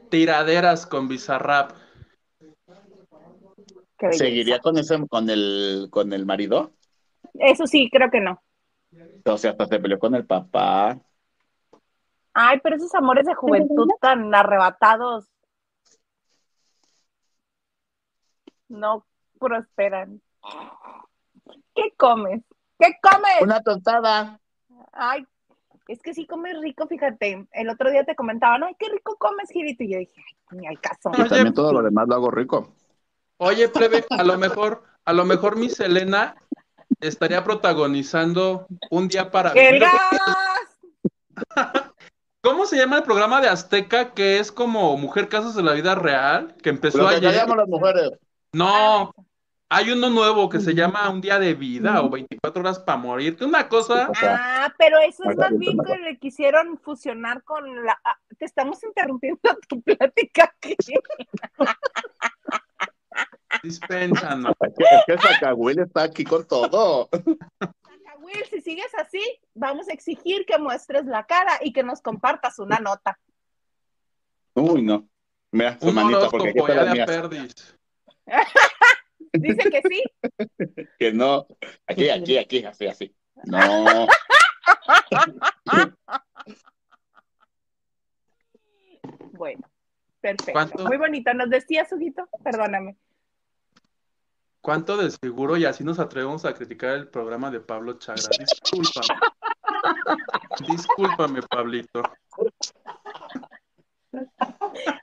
Tiraderas con Bizarrap. ¿Seguiría con ese, con el, con el marido? Eso sí, creo que no. O sea, hasta se peleó con el papá. Ay, pero esos amores de juventud tan arrebatados no prosperan. ¿Qué comes? ¿Qué comes? Una tostada. Ay, es que sí comes rico, fíjate. El otro día te comentaban, ay, qué rico comes, Girito. Y yo dije, ay, ni al caso. Y Oye, también todo lo demás lo hago rico. Oye, plebe, a lo mejor, a lo mejor mi Selena estaría protagonizando un día para ¡El gas! ¿Cómo se llama el programa de Azteca que es como Mujer Casos de la Vida Real? Que empezó Lo que ayer. callamos las mujeres. No, hay uno nuevo que se llama Un día de vida o 24 horas para morirte. Una cosa. Ah, pero eso es más bien que le quisieron fusionar con la... ah, te estamos interrumpiendo <laughs> tu plática aquí. Dispénsanos. <laughs> es que, Zacahuil está aquí con todo. Will, si sigues así, vamos a exigir que muestres la cara y que nos compartas una nota. Uy, no. Mira, su Un manita, porque aquí horóscopo están ya <laughs> Dice que sí. <laughs> Que no. Aquí, aquí, aquí, así, así. No. <laughs> Bueno, perfecto. ¿Cuánto? Muy bonito. ¿Nos decías, Huguito? Perdóname. ¿Cuánto de seguro? Y así nos atrevemos a criticar el programa de Pablo Chagra. <laughs> Discúlpame. Discúlpame, Pablito.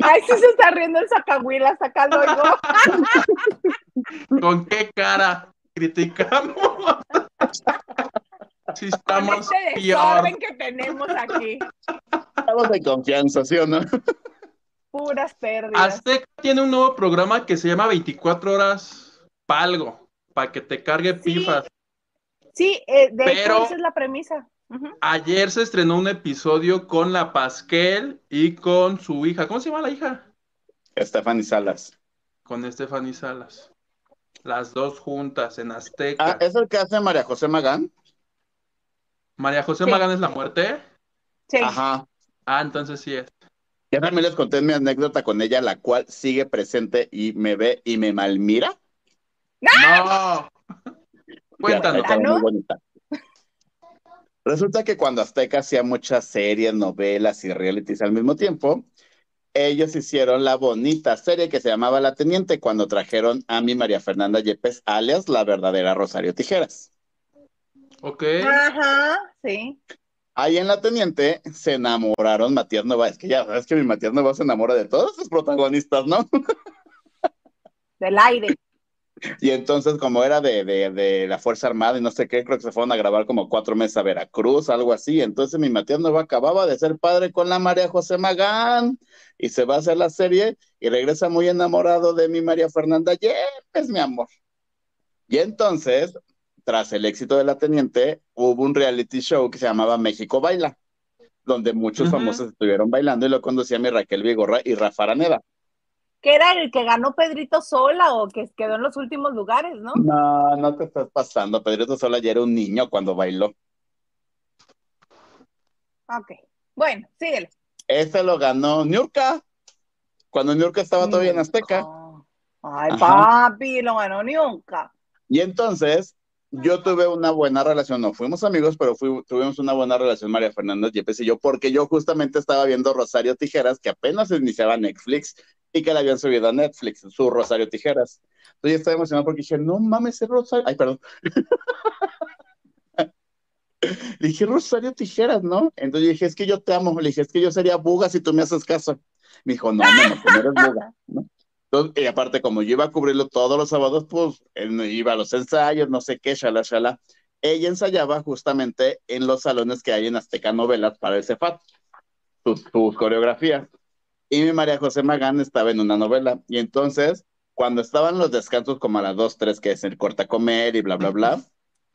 Ay, sí se está riendo el sacahuila, sacalo oigo. ¿Con qué cara criticamos? Si Con estamos este peor. desorden que tenemos aquí. Estamos de confianza, ¿sí o no? Puras pérdidas. Azteca tiene un nuevo programa que se llama 24 horas palgo, para que te cargue Sí. pifas. Sí, eh, de Pero- hecho, esa es la premisa. Ayer se estrenó un episodio con la Pasquel y con su hija. ¿Cómo se llama la hija? Stephanie Salas. Con Stephanie Salas. Las dos juntas en Azteca. Ah, ¿es el que hace María José Magán? María José Sí. Magán es la muerte. Sí. Ajá. Ah, entonces sí es. Ya también les conté mi anécdota con ella, la cual sigue presente y me ve y me malmira. No. <laughs> Cuéntanos. Estaba ¿no? muy bonita. Resulta que cuando Azteca hacía muchas series, novelas y realities al mismo tiempo, ellos hicieron la bonita serie que se llamaba La Teniente cuando trajeron a mi María Fernanda Yepes, alias la verdadera Rosario Tijeras. Ok. Ajá, sí. Ahí en La Teniente se enamoraron Matías Nova. Es que ya sabes que mi Matías Nova se enamora de todos sus protagonistas, ¿no? <laughs> Del aire. <laughs> Y entonces, como era de, de, de la Fuerza Armada y no sé qué, creo que se fueron a grabar como cuatro meses a Veracruz, algo así. Entonces, mi Matías Nova acababa de ser padre con la María José Magán y se va a hacer la serie y regresa muy enamorado de mi María Fernanda Yepes, mi amor. Y entonces, tras el éxito de La Teniente, hubo un reality show que se llamaba México Baila, donde muchos famosos estuvieron bailando y lo conducía mi Raquel Vigorra y Rafa Araneda. Que era el que ganó Pedrito Sola o que quedó en los últimos lugares, ¿no? No, no te estás pasando. Pedrito Sola ya era un niño cuando bailó. Ok. Bueno, síguele. Ese lo ganó Niurka, cuando Niurka estaba todavía en Azteca. Ay, Ajá. papi, lo ganó nunca. Y entonces yo tuve una buena relación, no fuimos amigos, pero fui- tuvimos una buena relación María Fernanda Yepes y yo, porque yo justamente estaba viendo Rosario Tijeras, que apenas iniciaba Netflix y que la habían subido a Netflix, su Rosario Tijeras. Entonces yo estaba emocionado porque dije, no mames, es Rosario. Ay, perdón. Le <laughs> dije, Rosario Tijeras, ¿no? Entonces yo dije, es que yo te amo. Le dije, es que yo sería buga si tú me haces caso. Me dijo, no, no, no, no eres buga, ¿no? Entonces, y aparte, como yo iba a cubrirlo todos los sábados, pues iba a los ensayos, no sé qué, shala, shala. Ella ensayaba justamente en los salones que hay en Azteca Novelas para el CEFAT, sus, sus coreografías. Y mi María José Magán estaba en una novela. Y entonces, cuando estaban los descansos, como a las 2, 3, que es el corta comer y bla, bla, bla,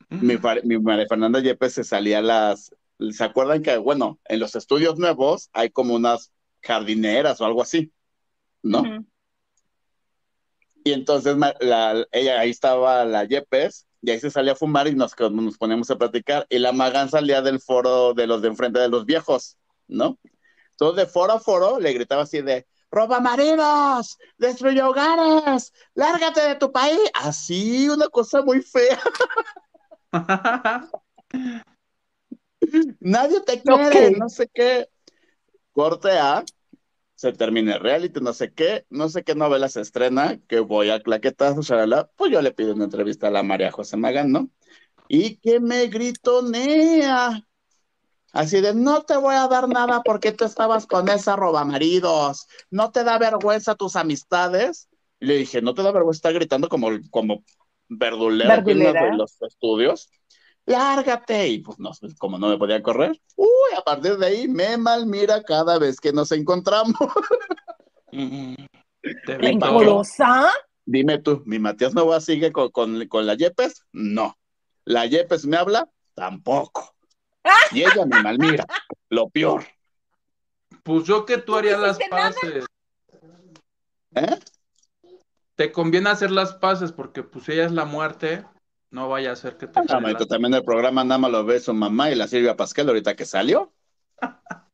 mi, mi María Fernanda Yepes se salía a las. ¿Se acuerdan que, bueno, en los estudios nuevos hay como unas jardineras o algo así? ¿no? Ujú. Y entonces la- ella ahí estaba la Yepes, y ahí se salía a fumar y nos, nos poníamos a platicar. Y la Magán salía del foro de los de enfrente de los viejos, ¿no? Entonces, de foro a foro, le gritaba así de: ¡Roba maridos! ¡Destruye hogares! ¡Lárgate de tu país! Así, una cosa muy fea. <laughs> Nadie te quiere, no sé qué. Corte A, se termina el reality, no sé qué, no sé qué novela se estrena, que voy a claquetazo, shalala, pues yo le pido una entrevista a la María José Magán, ¿no? Y que me gritonea. Así de, no te voy a dar nada porque tú estabas con esa roba maridos, no te da vergüenza tus amistades. Y le dije, ¿no te da vergüenza estar gritando como, como verdulera, aquí en los- Verdulera. en los estudios? Lárgate. Y pues no, pues, como no me podía correr, uy, a partir de ahí me malmira cada vez que nos encontramos. ¿Rencorosa? Dime tú, ¿mi Matías Nova sigue con, con, con la Yepes? No. ¿La Yepes me habla? Tampoco. Y ella me malmira. Lo peor. Pues yo que tú ¿Tú harías las paces. ¿Eh? Te conviene hacer las paces porque pues ella es la muerte. No vaya a ser que te Ah, la- también el programa nada más lo ve su mamá y la Silvia Pascal ahorita que salió. <laughs>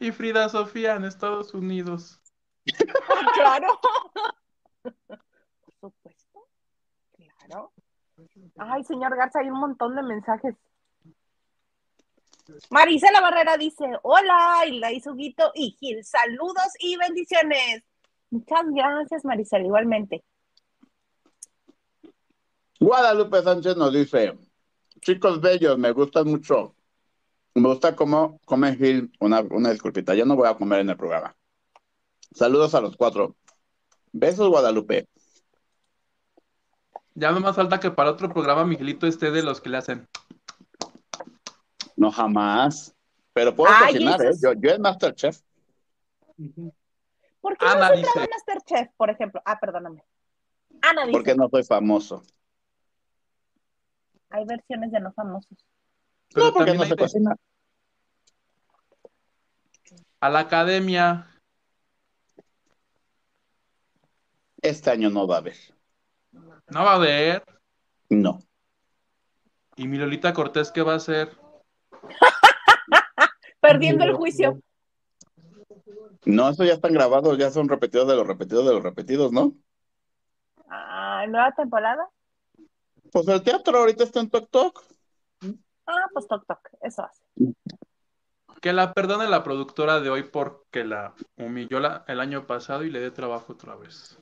Y Frida Sofía en Estados Unidos. Claro. Por supuesto. Claro. Ay, señor Garza, hay un montón de mensajes. Marisela Barrera dice, hola, y la hizo Guito y Gil, saludos y bendiciones. Muchas gracias, Marisela, igualmente. Guadalupe Sánchez nos dice, chicos bellos, me gustan mucho. Me gusta cómo come Gil. Una, una disculpita, yo no voy a comer en el programa. Saludos a los cuatro. Besos, Guadalupe. Ya no más falta que para otro programa Miguelito esté de los que le hacen. No, jamás. Pero puedo Ay, cocinar, ¿eh? Yo, yo es Masterchef. ¿Por qué Ana no has entrado dice- en Masterchef, por ejemplo? Ah, perdóname. Ana dice, Porque no soy famoso. hay versiones de no famosos. Pero no, porque no de- cocinar. a la academia. Este año no va a haber. No va a haber. No. ¿Y mi Lolita Cortés qué va a hacer? Perdiendo el juicio. No, eso ya están grabados, ya son repetidos de los repetidos de los repetidos, ¿no? Ah, nueva temporada. Pues el teatro ahorita está en Tok Tok. Ah, pues toc toc, eso hace. Que la perdone la productora de hoy porque la humilló la- el año pasado y le dé trabajo otra vez.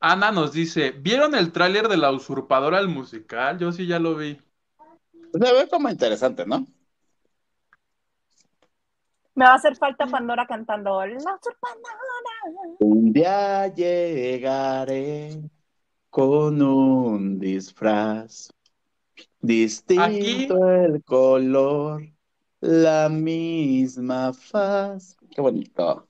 Ana nos dice, ¿vieron el tráiler de La Usurpadora el musical? Yo sí ya lo vi. Se ve como interesante, ¿no? Me va a hacer falta Pandora cantando La usurpadora. Un día llegaré con un disfraz. Distinto el color, la misma faz. Qué bonito.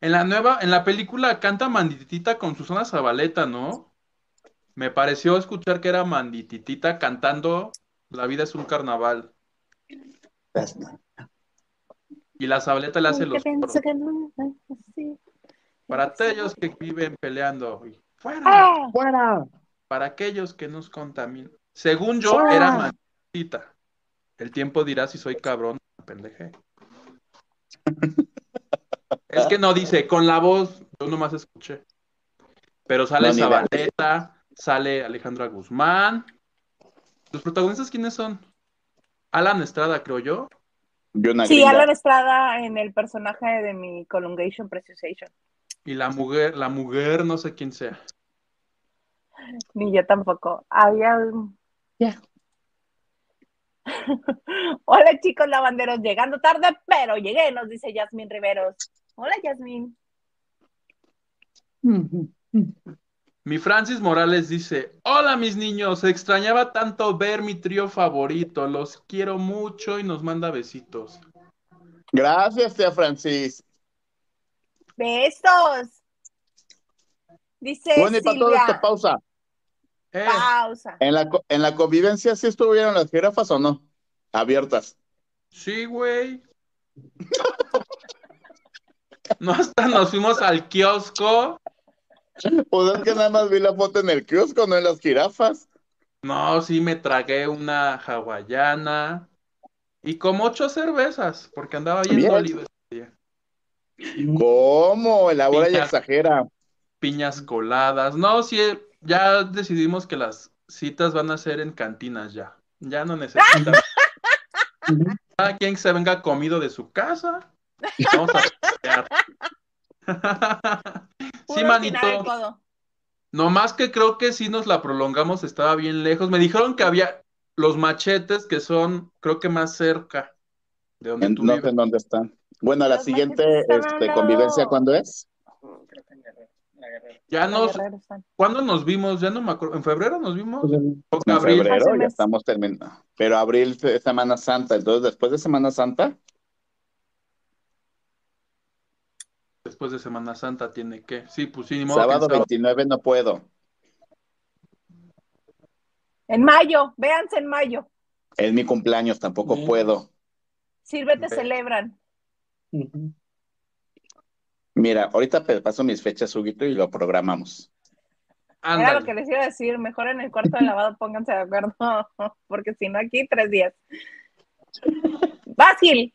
En la nueva, en la película canta Mandititita con Susana Zabaleta, ¿no? Me pareció escuchar que era Mandititita cantando La vida es un carnaval. Y la Zabaleta le hace los Porque pienso coros. que no es así. Para aquellos que viven peleando. y ¡Fuera! ¡Ah! ¡Fuera! Para aquellos que nos contaminan. Según yo, ¡Fuera! era Mandititita. El tiempo dirá si soy cabrón, pendeje. <laughs> Es que no dice, con la voz, yo nomás escuché. Pero sale No. Zabaleta, sale Alejandra Guzmán. ¿Los protagonistas quiénes son? Alan Estrada, creo yo. Sí, gringa. Alan Estrada en el personaje de mi Colungation Preciosation. Y la mujer, la mujer, no sé quién sea. Ni yo tampoco. Había un... Ya. <laughs> Hola chicos lavanderos, llegando tarde, pero llegué, nos dice Yasmin Riveros. Hola Yasmin. Mi Francis Morales dice, hola mis niños, extrañaba tanto ver mi trío favorito, los quiero mucho y nos manda besitos. Gracias, tía Francis. Besos. Dice Bueno, y para todo esto, Silvia. pausa. Eh, Pausa. ¿En la, ¿En la convivencia sí estuvieron las jirafas o no? Abiertas. sí, güey. <laughs> No hasta nos fuimos al kiosco. <laughs> Pues es que nada más vi la foto en el kiosco, no en las jirafas. No, sí me tragué una hawaiana y como ocho cervezas, porque andaba dolido ese día. ¿Cómo? Elabora y Piña. exagera. Piñas coladas. No, sí, ya decidimos que las citas van a ser en cantinas ya. Ya no necesitamos. <laughs> Cada quien se venga comido de su casa. Vamos a <laughs> pasear. Sí, manito. codo. Nomás que creo que sí nos la prolongamos, estaba bien lejos. Me dijeron que había los machetes que son, creo que más cerca de donde En- tú no sé vives. en dónde están. Bueno, la Los siguiente este, convivencia. ¿cuándo es? Creo que en Guerrero, la Guerrero. Ya La nos, Guerrero. ¿cuándo nos vimos? Ya no me acuerdo. ¿En febrero nos vimos? Pues el- ¿O En abril? Febrero, ya estamos terminando. Pero abril es Semana Santa, entonces después de Semana Santa, Después de Semana Santa tiene que. Sí, pues sí, ni modo que sábado el sábado- 29 no puedo. En mayo, véanse en mayo. Es mi cumpleaños, tampoco Bien. puedo. Sírvete, Ve. celebran. Mira, ahorita paso mis fechas, Huguito, y lo programamos. Era Ándale. lo que les iba a decir. Mejor en el cuarto de lavado pónganse de acuerdo. <laughs> Porque si no, aquí tres días. Vas, Gil.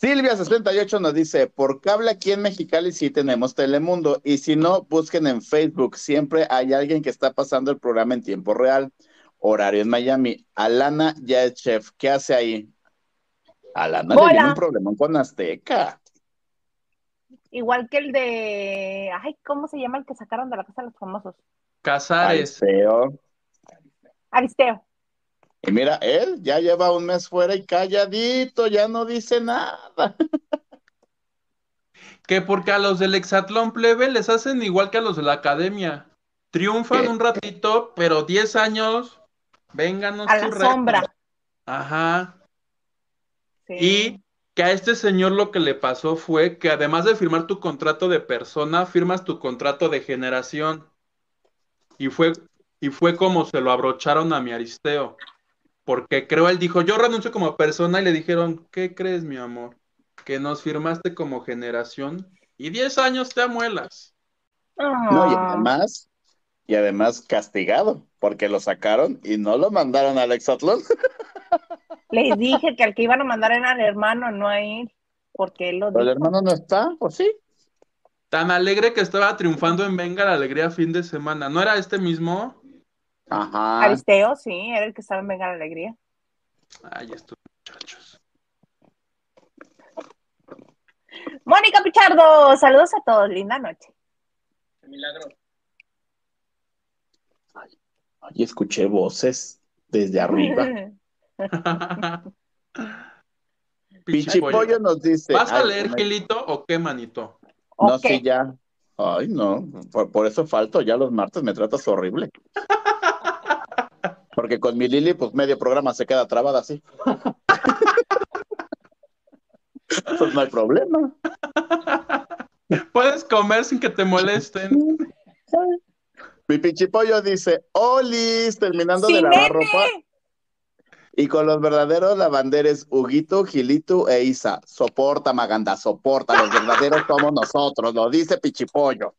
Silvia68 nos dice, por cable aquí en Mexicali sí tenemos Telemundo y si no, busquen en Facebook, siempre hay alguien que está pasando el programa en tiempo real. Horario en Miami. Alana ya es chef, ¿qué hace ahí? Alana le Hola. viene un problema con Azteca. Igual que el de. Ay, ¿cómo se llama el que sacaron de la casa de los famosos? Casares. Aristeo. Aristeo. Y mira, él ya lleva un mes fuera y calladito, ya no dice nada. <laughs> Que porque a los del Hexatlón plebe les hacen igual que a los de la academia. Triunfan ¿Qué? un ratito, pero 10 años, vénganos A tu la reto. sombra. Ajá. Sí. Y que a este señor lo que le pasó fue que además de firmar tu contrato de persona, firmas tu contrato de generación. Y fue, y fue como se lo abrocharon a mi Aristeo. Porque creo él dijo, yo renuncio como persona y le dijeron, ¿qué crees, mi amor? Que nos firmaste como generación y 10 años te amuelas. No, y Ah. además, y además castigado, porque lo sacaron y no lo mandaron al Exatlón. <laughs> Les dije que al que iban a mandar era al hermano, no a él. Porque él lo Pero el hermano no está, ¿o sí? Tan alegre que estaba triunfando en Venga la Alegría fin de semana. ¿No era este mismo? Ajá. Aristeo, sí, era el que estaba en Venga la Alegría. Ay, estos muchachos. Mónica Pichardo, saludos a todos, linda noche. Qué milagro. Y escuché voces desde arriba. <laughs> <laughs> Pichipollo nos dice. ¿Vas a Ay, leer, me- Gilito, o qué, manito? No, Ok. sí, ya. Ay, no. Por, por eso falto. Ya los martes me tratas horrible. <laughs> Porque con mi Lili, pues medio programa se queda trabada así. Pues no hay problema. Puedes comer sin que te molesten. Mi pichipollo dice, Olis, terminando ¡Sí, de lavar nene! ropa. Y con los verdaderos lavanderes, Huguito, Gilito e Isa. Soporta, Maganda, soporta. Los verdaderos somos nosotros, lo dice Pichipollo.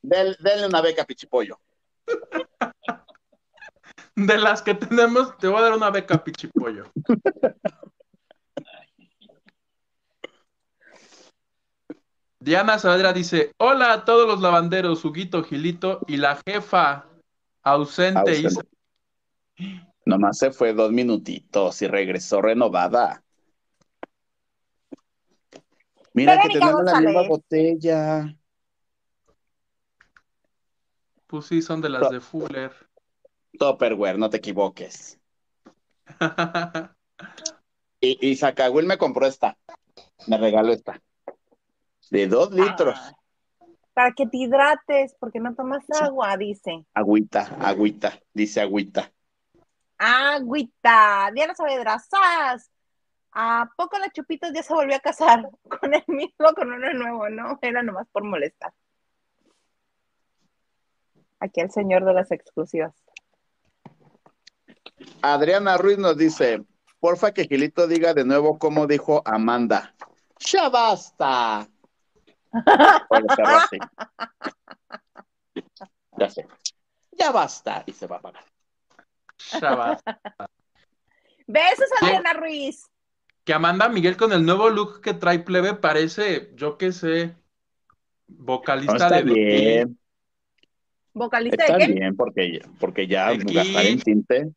Del- denle una beca Pichipollo. De las que tenemos, te voy a dar una beca, pichipollo. Diana Saavedra dice: Hola a todos los lavanderos, Huguito, Gilito y la jefa ausente. Isa. Ausente. Nomás se fue dos minutitos y regresó renovada. Mira que tenemos la misma botella. Pues sí, son de las de Fuller. Topperware, no te equivoques. <laughs> Y, y Zacahuil me compró esta. Me regaló esta. De dos litros. Ah, Para que te hidrates, porque no tomas agua, dice. Agüita, agüita, dice agüita. Agüita. Diana Saavedra, ¡zas! ¿A poco la Chupitos ya se volvió a casar <laughs> con el mismo, con uno nuevo? No, era nomás por molestar. Aquí el señor de las exclusivas. Adriana Ruiz nos dice, porfa que Gilito diga de nuevo cómo dijo Amanda. ¡Ya basta! Ya sé. Ya basta. Y se va a apagar. Chava. Besos, Adriana Ruiz. Que Amanda Miguel con el nuevo look que trae plebe parece, yo qué sé, No, vocalista está de bien, ¿Vocalista está de qué? bien, porque, porque ya gastar en tinte.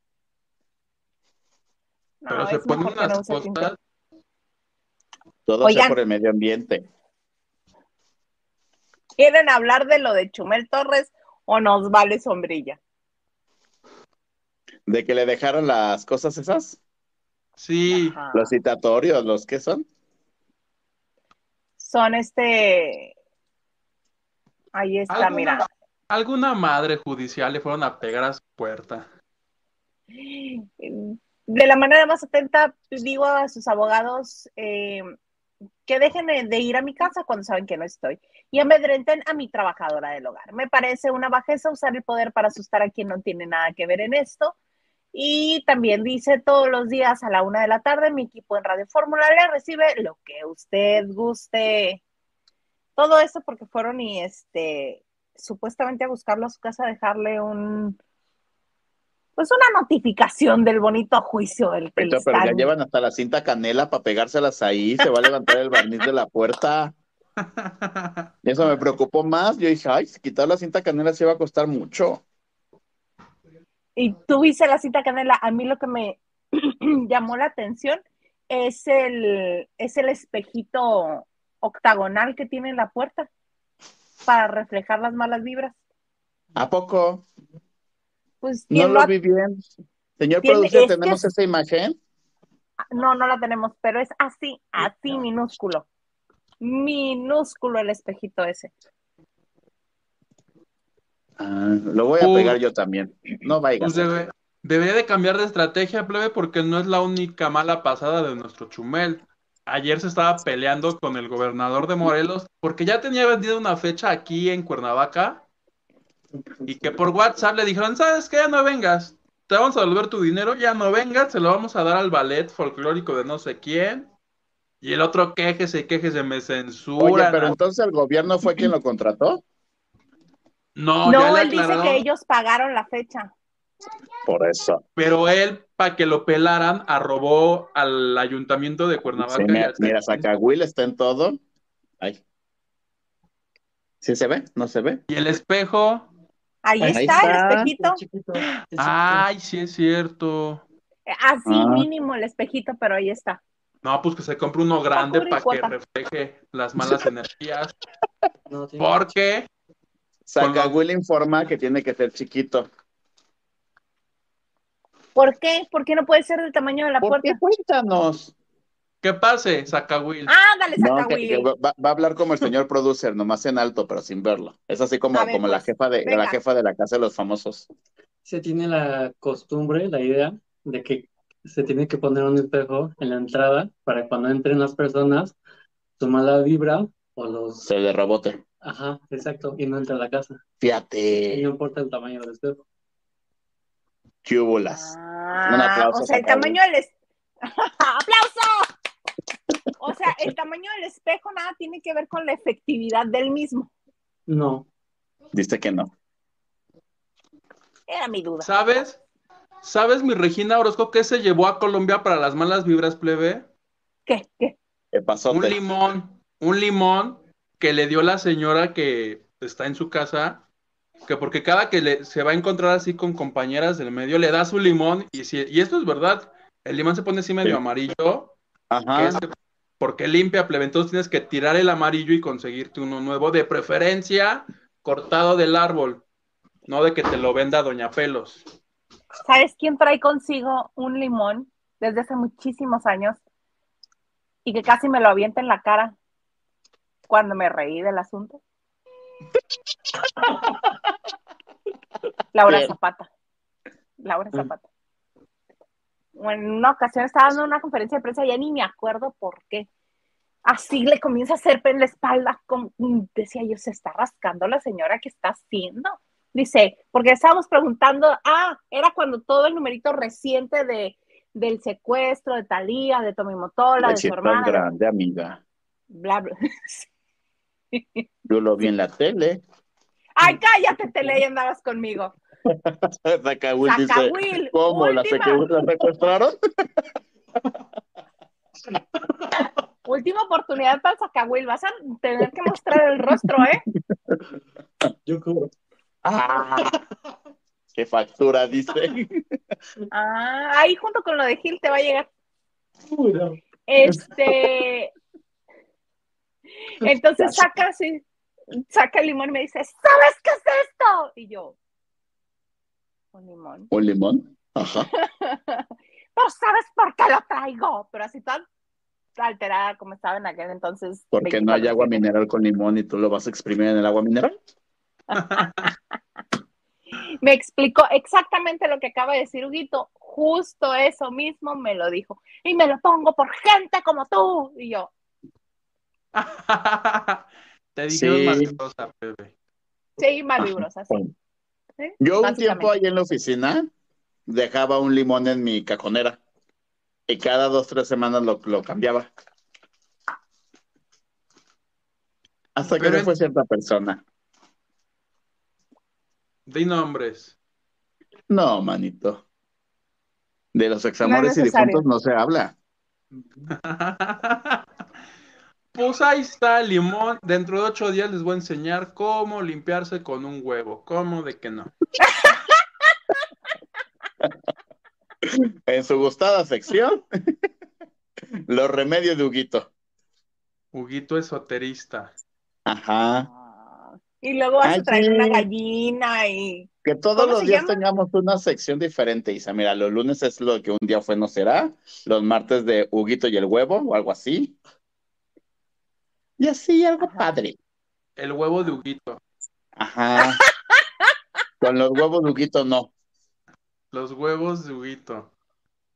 No, pero se es ponen no unas tinte. cosas. Todo Oigan. sea por el medio ambiente. ¿Quieren hablar de lo de Chumel Torres o nos vale sombrilla? De que le dejaron las cosas esas, Sí, Ajá. los citatorios, los que son. Son este. Ahí está, alguna, mira. alguna madre judicial le fueron a pegar a su puerta. <gasps> De la manera más atenta, digo a sus abogados eh, que dejen de- de ir a mi casa cuando saben que no estoy y amedrenten a mi trabajadora del hogar. Me parece una bajeza usar el poder para asustar a quien no tiene nada que ver en esto. Y también dice todos los días a la una de la tarde, mi equipo en Radio Fórmula le recibe lo que usted guste. Todo eso porque fueron y este supuestamente a buscarlo a su casa, a dejarle un pues una notificación del bonito juicio del que Pero, ya llevan hasta la cinta canela para pegárselas ahí, se va a levantar el barniz de la puerta. Y <laughs> eso me preocupó más. Yo dije, ay, si quitar la cinta canela se va a costar mucho. Y tú viste la cita canela. A mí lo que me <clears throat> llamó la atención es el, es el espejito octagonal que tiene en la puerta para reflejar las malas vibras. ¿A poco? Pues No ¿quién lo vi bien. Señor productor, es que ¿tenemos es- esa imagen? No, no la tenemos, pero es así, así minúsculo. minúsculo el espejito ese. Ah, lo voy a Uh. pegar yo también. No vayas. Pues debe- debería de cambiar de estrategia, plebe, porque no es la única mala pasada de nuestro Chumel. Ayer se estaba peleando con el gobernador de Morelos porque ya tenía vendida una fecha aquí en Cuernavaca y que por WhatsApp le dijeron, ¿sabes qué? Ya no vengas, te vamos a devolver tu dinero, ya no vengas, se lo vamos a dar al ballet folclórico de no sé quién. Y el otro quejese y quejese, me Oye, censuran. pero entonces el gobierno fue quien lo contrató. No, No, él dice que ellos pagaron la fecha. Por eso. Pero él, para que lo pelaran, arrobó al ayuntamiento de Cuernavaca. Sí, mira, mira, Will está en todo. Ay. ¿Sí se ve? ¿No se ve? Y el espejo. Ahí, Ahí está, el espejito. Es chiquito, es chiquito. Ay, sí es cierto. Así Ah. mínimo el espejito, pero ahí está. No, pues que se compre uno grande para que refleje las malas <laughs> energías. No, Porque Saca Con Will informa que tiene que ser chiquito. ¿Por qué? ¿Por qué no puede ser del tamaño de la ¿Por qué? puerta? Cuéntanos. ¿Qué pase? Saca Will. Ah, dale, No, que- que va, va a hablar como el señor producer, nomás en alto, pero sin verlo. Es así como, ver, como la pues, jefa de, venga. la jefa de la casa de los famosos. Se tiene la costumbre, la idea de que se tiene que poner un espejo en la entrada para cuando entren las personas, su mala vibra o los... Se de rebote. Ajá, exacto, y no entra a la casa. Y Fíjate, no importa el tamaño del espejo. qué bolas. Ah, Un aplauso, o sea, el tamaño del es- <laughs> ¡Aplauso! O sea, el tamaño del espejo nada tiene que ver con la efectividad del mismo. No, Dice que no. Era mi duda. ¿Sabes? ¿Sabes, mi Regina Orozco, qué se llevó a Colombia para las malas vibras, plebe? ¿Qué? ¿Qué? ¿Qué pasó? Un limón. Un limón que le dio la señora que está en su casa. Que porque cada que le, se va a encontrar así con compañeras del medio, le da su limón. Y, si, y esto es verdad. El limón se pone así medio Sí. amarillo. que Ajá. Porque limpia, plebe. Entonces tienes que tirar el amarillo y conseguirte uno nuevo, de preferencia cortado del árbol, no de que te lo venda Doña Pelos. ¿Sabes quién trae consigo un limón desde hace muchísimos años y que casi me lo avienta en la cara cuando me reí del asunto? <laughs> Laura Bien. Zapata. Laura Zapata. En una ocasión estaba dando una conferencia de prensa, ya ni me acuerdo por qué. Así le comienza a hacer en la espalda, como, decía yo, se está rascando la señora, ¿qué está haciendo? Dice, porque estábamos preguntando, ah, era cuando todo el numerito reciente de, del secuestro de Talía, de Tommy Motola, Ay, de su hermana, grande, amiga. bla, bla. Yo lo vi en la tele. Ay, cállate, Tele, y andabas conmigo. <laughs> Saca Will Saca dice, Will, ¿cómo? ¿La, la secuestraron? <laughs> Última oportunidad para el Sacahuil, vas a tener que mostrar el rostro, ¿eh? <laughs> yo cubro. Ah, qué factura, dice. Ah, ahí junto con lo de Gil te va a llegar. Uy, no. Este. Entonces saca así, saca el limón y me dice, ¿sabes qué es esto? Y yo, un limón. ¿Un limón? Ajá. <laughs> Pero ¿sabes por qué lo traigo? Pero así tan alterada como estaba en aquel entonces. Porque no hay 24/7. agua mineral con limón y tú lo vas a exprimir en el agua mineral. <laughs> Me explicó exactamente lo que acaba de decir Huguito. Justo eso mismo me lo dijo. Y me lo pongo por gente como tú. Y yo, <laughs> Te dijeron Sí. mariposa, bebé. sí, malvibrosa, sí. ¿Sí? Yo un tiempo ahí en la oficina dejaba un limón en mi cajonera y cada dos, tres semanas lo, lo cambiaba. Hasta que Pero en- fue cierta persona. Di nombres. No, manito. De los examores y necesario. difuntos no se habla. <laughs> Pues ahí está el limón. Dentro de ocho días les voy a enseñar cómo limpiarse con un huevo. ¿Cómo de que no? En su gustada sección, <laughs> los remedios de Huguito. Huguito esoterista. Ajá. Y luego vas Ay, a traer sí. una gallina y. Que todos ¿Cómo los días llama? tengamos una sección diferente, Isa. Mira, los lunes es lo que un día fue, no será. Los martes de Huguito y el huevo o algo así. Y así, algo Ajá. padre. El huevo de Huguito. Ajá. <laughs> Con los huevos de Huguito no. Los huevos de Huguito.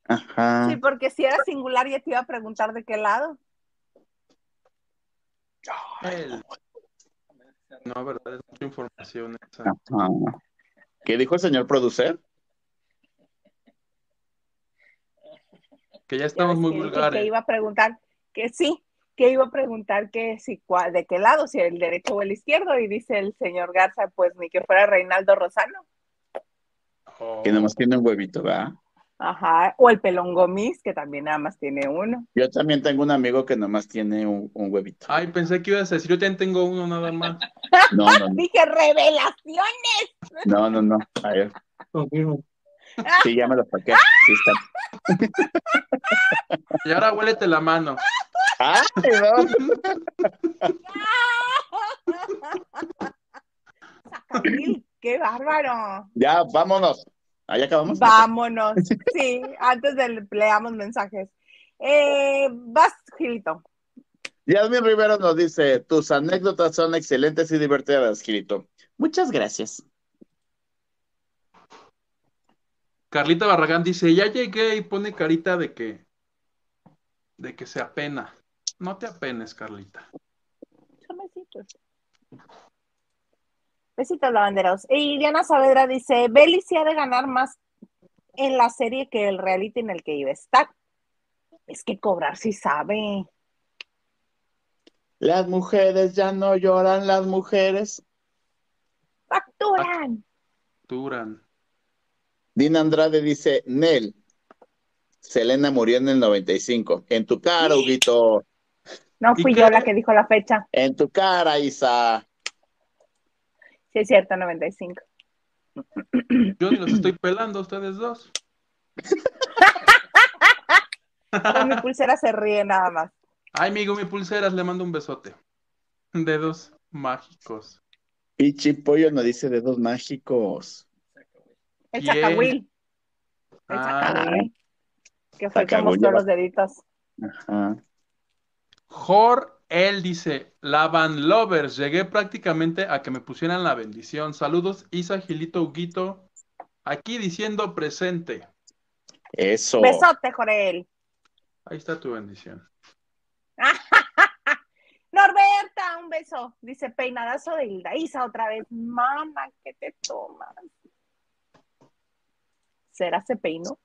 Ajá. Sí, porque si era singular ya te iba a preguntar de qué lado. El- No, verdad, es mucha información esa. Ajá. ¿Qué dijo el señor producer? Que ya estamos muy que vulgares. Que iba a preguntar que sí, que iba a preguntar que si cuál, de qué lado, si el derecho o el izquierdo, y dice el señor Garza, pues ni que fuera Reinaldo Rosano. Oh, Que nomás tiene un huevito, ¿verdad? Ajá, o el pelón Gomis, que también nada más tiene uno. Yo también tengo un amigo que nomás tiene un, un huevito. Ay, pensé que ibas a decir, yo también tengo uno nada más. <laughs> No, no, no. <laughs> Dije revelación. No, no, no. A ver, Confirmo. Sí, ya me lo saqué. Sí está. Y ahora huélete la mano. ¡Ay, no! Qué bárbaro. Ya, vámonos. Ahí acabamos. Vámonos. Sí, antes de leamos mensajes. Eh, vas, Gilito. Yasmin Rivera nos dice, tus anécdotas son excelentes y divertidas, Gilito. Muchas gracias. Carlita Barragán dice, ya llegué y pone carita de que, de que se apena. No te apenes, Carlita. Besitos. Besitos lavanderos. Y Diana Saavedra dice, Belly sí ha de ganar más en la serie que el reality en el que iba a estar. Es que cobrar sí sabe. Las mujeres ya no lloran, las mujeres. Facturan. Duran. Dina Andrade dice, Nel, Selena murió en el 95. En tu cara, Huguito. No ¿Y fui yo la que dijo la fecha. En tu cara, Isa. Sí, es cierto, 95. Yo ni los estoy pelando a ustedes dos. Con mi pulsera se ríe nada más. Ay, amigo, mi pulseras, le mando un besote. Dedos mágicos. Pichi Pollo nos dice dedos mágicos. El chacahuil. El Ah, chacahuil. Que fue que mostró los deditos. Ajá. Jor, él dice, la Van Lovers, llegué prácticamente a que me pusieran la bendición. Saludos, Isa, Gilito, Huguito, aquí diciendo presente. Eso. Besote, Jorel. Ahí está tu bendición. <laughs> Norberta, un beso. Dice peinadazo de Hilda. Isa otra vez. Mamá, ¿qué te tomas? ¿Será se peinó?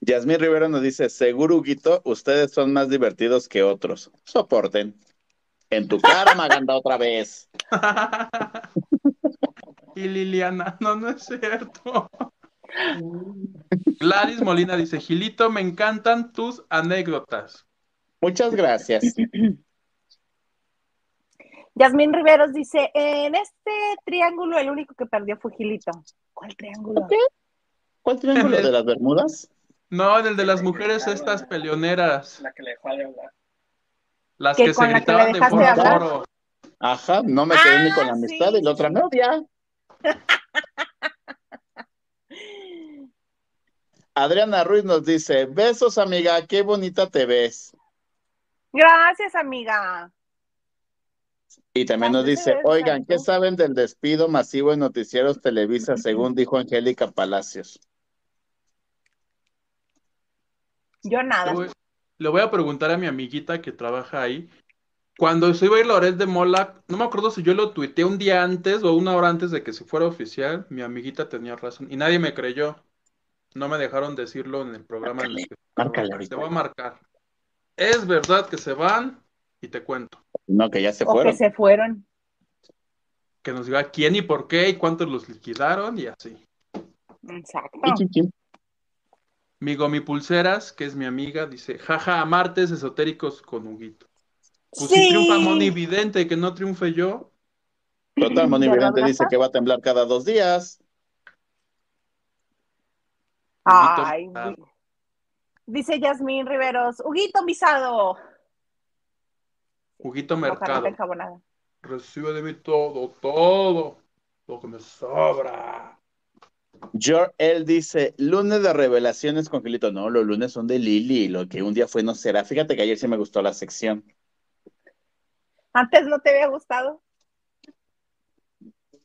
Yasmín Rivera nos dice, seguro, Huguito, ustedes son más divertidos que otros. Soporten. En tu cara, Maganda, otra vez. <laughs> y Liliana, no, no es cierto. Gladys Molina dice, Gilito, me encantan tus anécdotas. Muchas gracias. Yasmín Riveros dice, en este triángulo el único que perdió fue Gilito. ¿Cuál triángulo? ¿Cuál triángulo de las Bermudas? No, en el de las mujeres estas peleoneras, La que le dejó de hablar. las Que que se gritaban de foro a hablar. foro. Ajá, no me quedé ni con la Ah, amistad sí, y la otra odia. <laughs> Adriana Ruiz nos dice, besos amiga, qué bonita te ves. Gracias, amiga. Y también nos dice, oigan, ¿qué saben del despido masivo en Noticieros Televisa, según dijo Angélica Palacios? Yo nada. Le voy, le voy a preguntar a mi amiguita que trabaja ahí. Cuando se iba a ir Loret de Mola, no me acuerdo si yo lo tuiteé un día antes o una hora antes de que se fuera oficial. Mi amiguita tenía razón y nadie me creyó. No me dejaron decirlo en el programa. en el que- Márcale ahorita. Te voy a marcar. Es verdad que se van y te cuento. No, que ya se O fueron. que se fueron. Que nos diga quién y por qué y cuántos los liquidaron y así. Exacto. Mi Pulseras, que es mi amiga, dice, jaja, martes esotéricos con Huguito. Pues si triunfa Moni Vidente, que no triunfe yo. Total, Moni ¿Verdad, Vidente dice que va a temblar cada dos días. Ay, dice Yasmín Riveros, Huguito Misado. Huguito Mercado. Recibe de mí todo, todo, lo que me sobra. George, él dice, lunes de revelaciones con Gilito. No, los lunes son de Lili, lo que un día fue no será. Fíjate que ayer sí me gustó la sección. ¿Antes no te había gustado?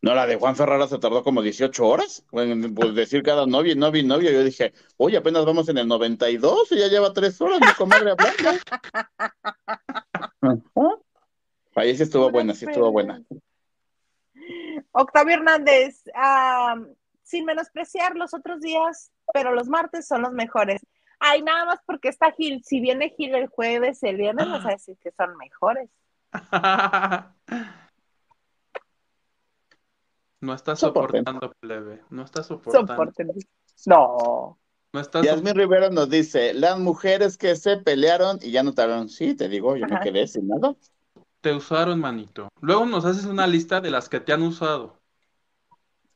No, la de Juan Ferrara se tardó como 18 horas. Pues decir cada novia y novia. Yo dije, oye, apenas vamos en el 92 y ya lleva tres horas mi comadre hablando. <laughs> Ahí sí estuvo buena, sí estuvo buena. Octavio Hernández, ah, sin menospreciar los otros días, pero los martes son los mejores. Ay, nada más porque está Gil. Si viene Gil el jueves, el viernes, vas a decir que son mejores. <laughs> No está Soporten. soportando, plebe. No está soportando. Soporten. No. No está Yasmin Rivera nos dice, las mujeres que se pelearon y ya no te hablaron. Sí, te digo, yo me Ajá. quedé sin nada. Te usaron, manito. Luego nos haces una lista de las que te han usado.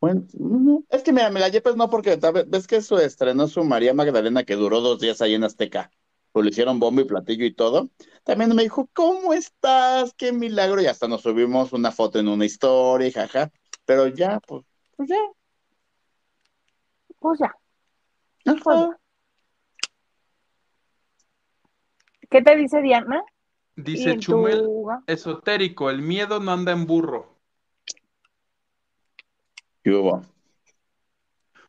Bueno, no, es que mira, me la Yepes no porque tal- ves que su estrenó su María Magdalena que duró dos días ahí en Azteca. Pues le hicieron bombo y platillo y todo. También me dijo, ¿cómo estás? Qué milagro. Y hasta nos subimos una foto en una historia, y jaja. Pero ya, pues, pues ya. Pues ya. Ajá. ¿Qué te dice Diana? Dice Chumel, tu- esotérico, el miedo no anda en burro. ¿Qué hubo?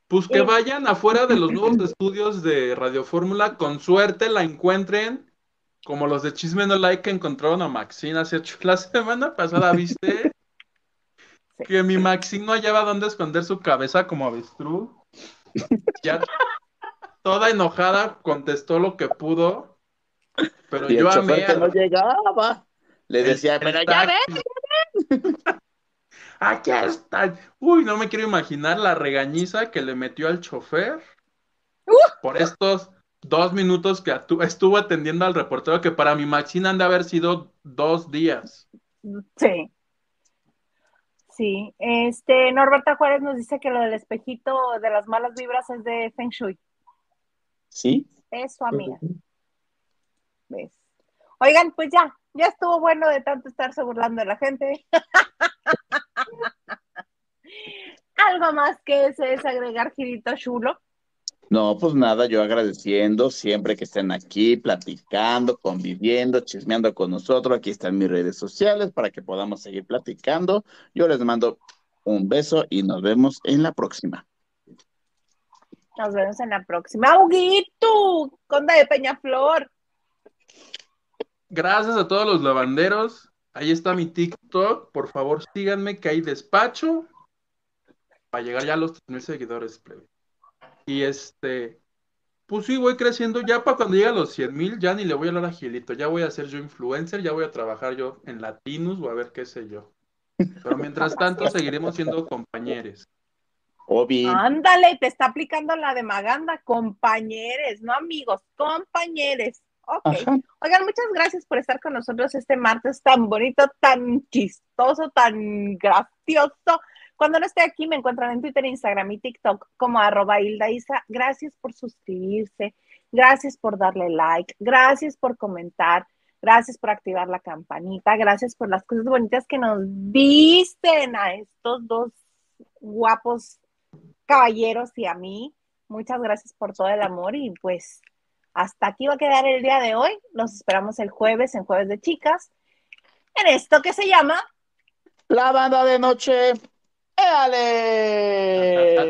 Pues que vayan afuera de los nuevos estudios de Radio Fórmula, con suerte la encuentren, como los de Chisme No Like que encontraron a Maxine hace ocho. La semana pasada, ¿viste? Que mi Maxine no hallaba dónde esconder su cabeza como avestruz. Ya toda enojada contestó lo que pudo, pero Y yo amé que al- no llegaba. Le decía, pero ya ves. Aquí está. Uy, no me quiero imaginar la regañiza que le metió al chofer por estos dos minutos que estuvo atendiendo al reportero, que para mi Maxine han de haber sido dos días. Sí. Sí. Este, Norberta Juárez nos dice que lo del espejito de las malas vibras es de Feng Shui. Sí. Es su amiga. ¿Ves? Oigan, pues ya, ya estuvo bueno de tanto estarse burlando de la gente. <laughs> Algo más que desees agregar, Girito Chulo. No, pues nada, yo agradeciendo siempre que estén aquí, platicando, conviviendo, chismeando con nosotros. Aquí están mis redes sociales para que podamos seguir platicando. Yo les mando un beso y nos vemos en la próxima. Nos vemos en la próxima. ¡Huguito! Conda de Peñaflor. Gracias a todos los lavanderos. Ahí está mi TikTok. Por favor, síganme que hay despacho para llegar ya a los 3.000 seguidores. plebe. Y este, pues sí, voy creciendo. Ya para cuando llegue a los 100.000, ya ni le voy a hablar a Gilito. Ya voy a ser yo influencer, ya voy a trabajar yo en Latinus o a ver qué sé yo. Pero mientras tanto, seguiremos siendo compañeros. Obi, Ándale, te está aplicando la de Maganda. Compañeres, no amigos, compañeres. Ok. Ajá. Oigan, muchas gracias por estar con nosotros este martes tan bonito, tan chistoso, tan gracioso. Cuando no esté aquí, me encuentran en Twitter, Instagram y TikTok como arroba Hilda Isa. Gracias por suscribirse, gracias por darle like, gracias por comentar, gracias por activar la campanita, gracias por las cosas bonitas que nos dicen a estos dos guapos caballeros y a mí. Muchas gracias por todo el amor y pues hasta aquí va a quedar el día de hoy. Los esperamos el jueves en Jueves de Chicas en esto que se llama la banda de noche. ¡Éale!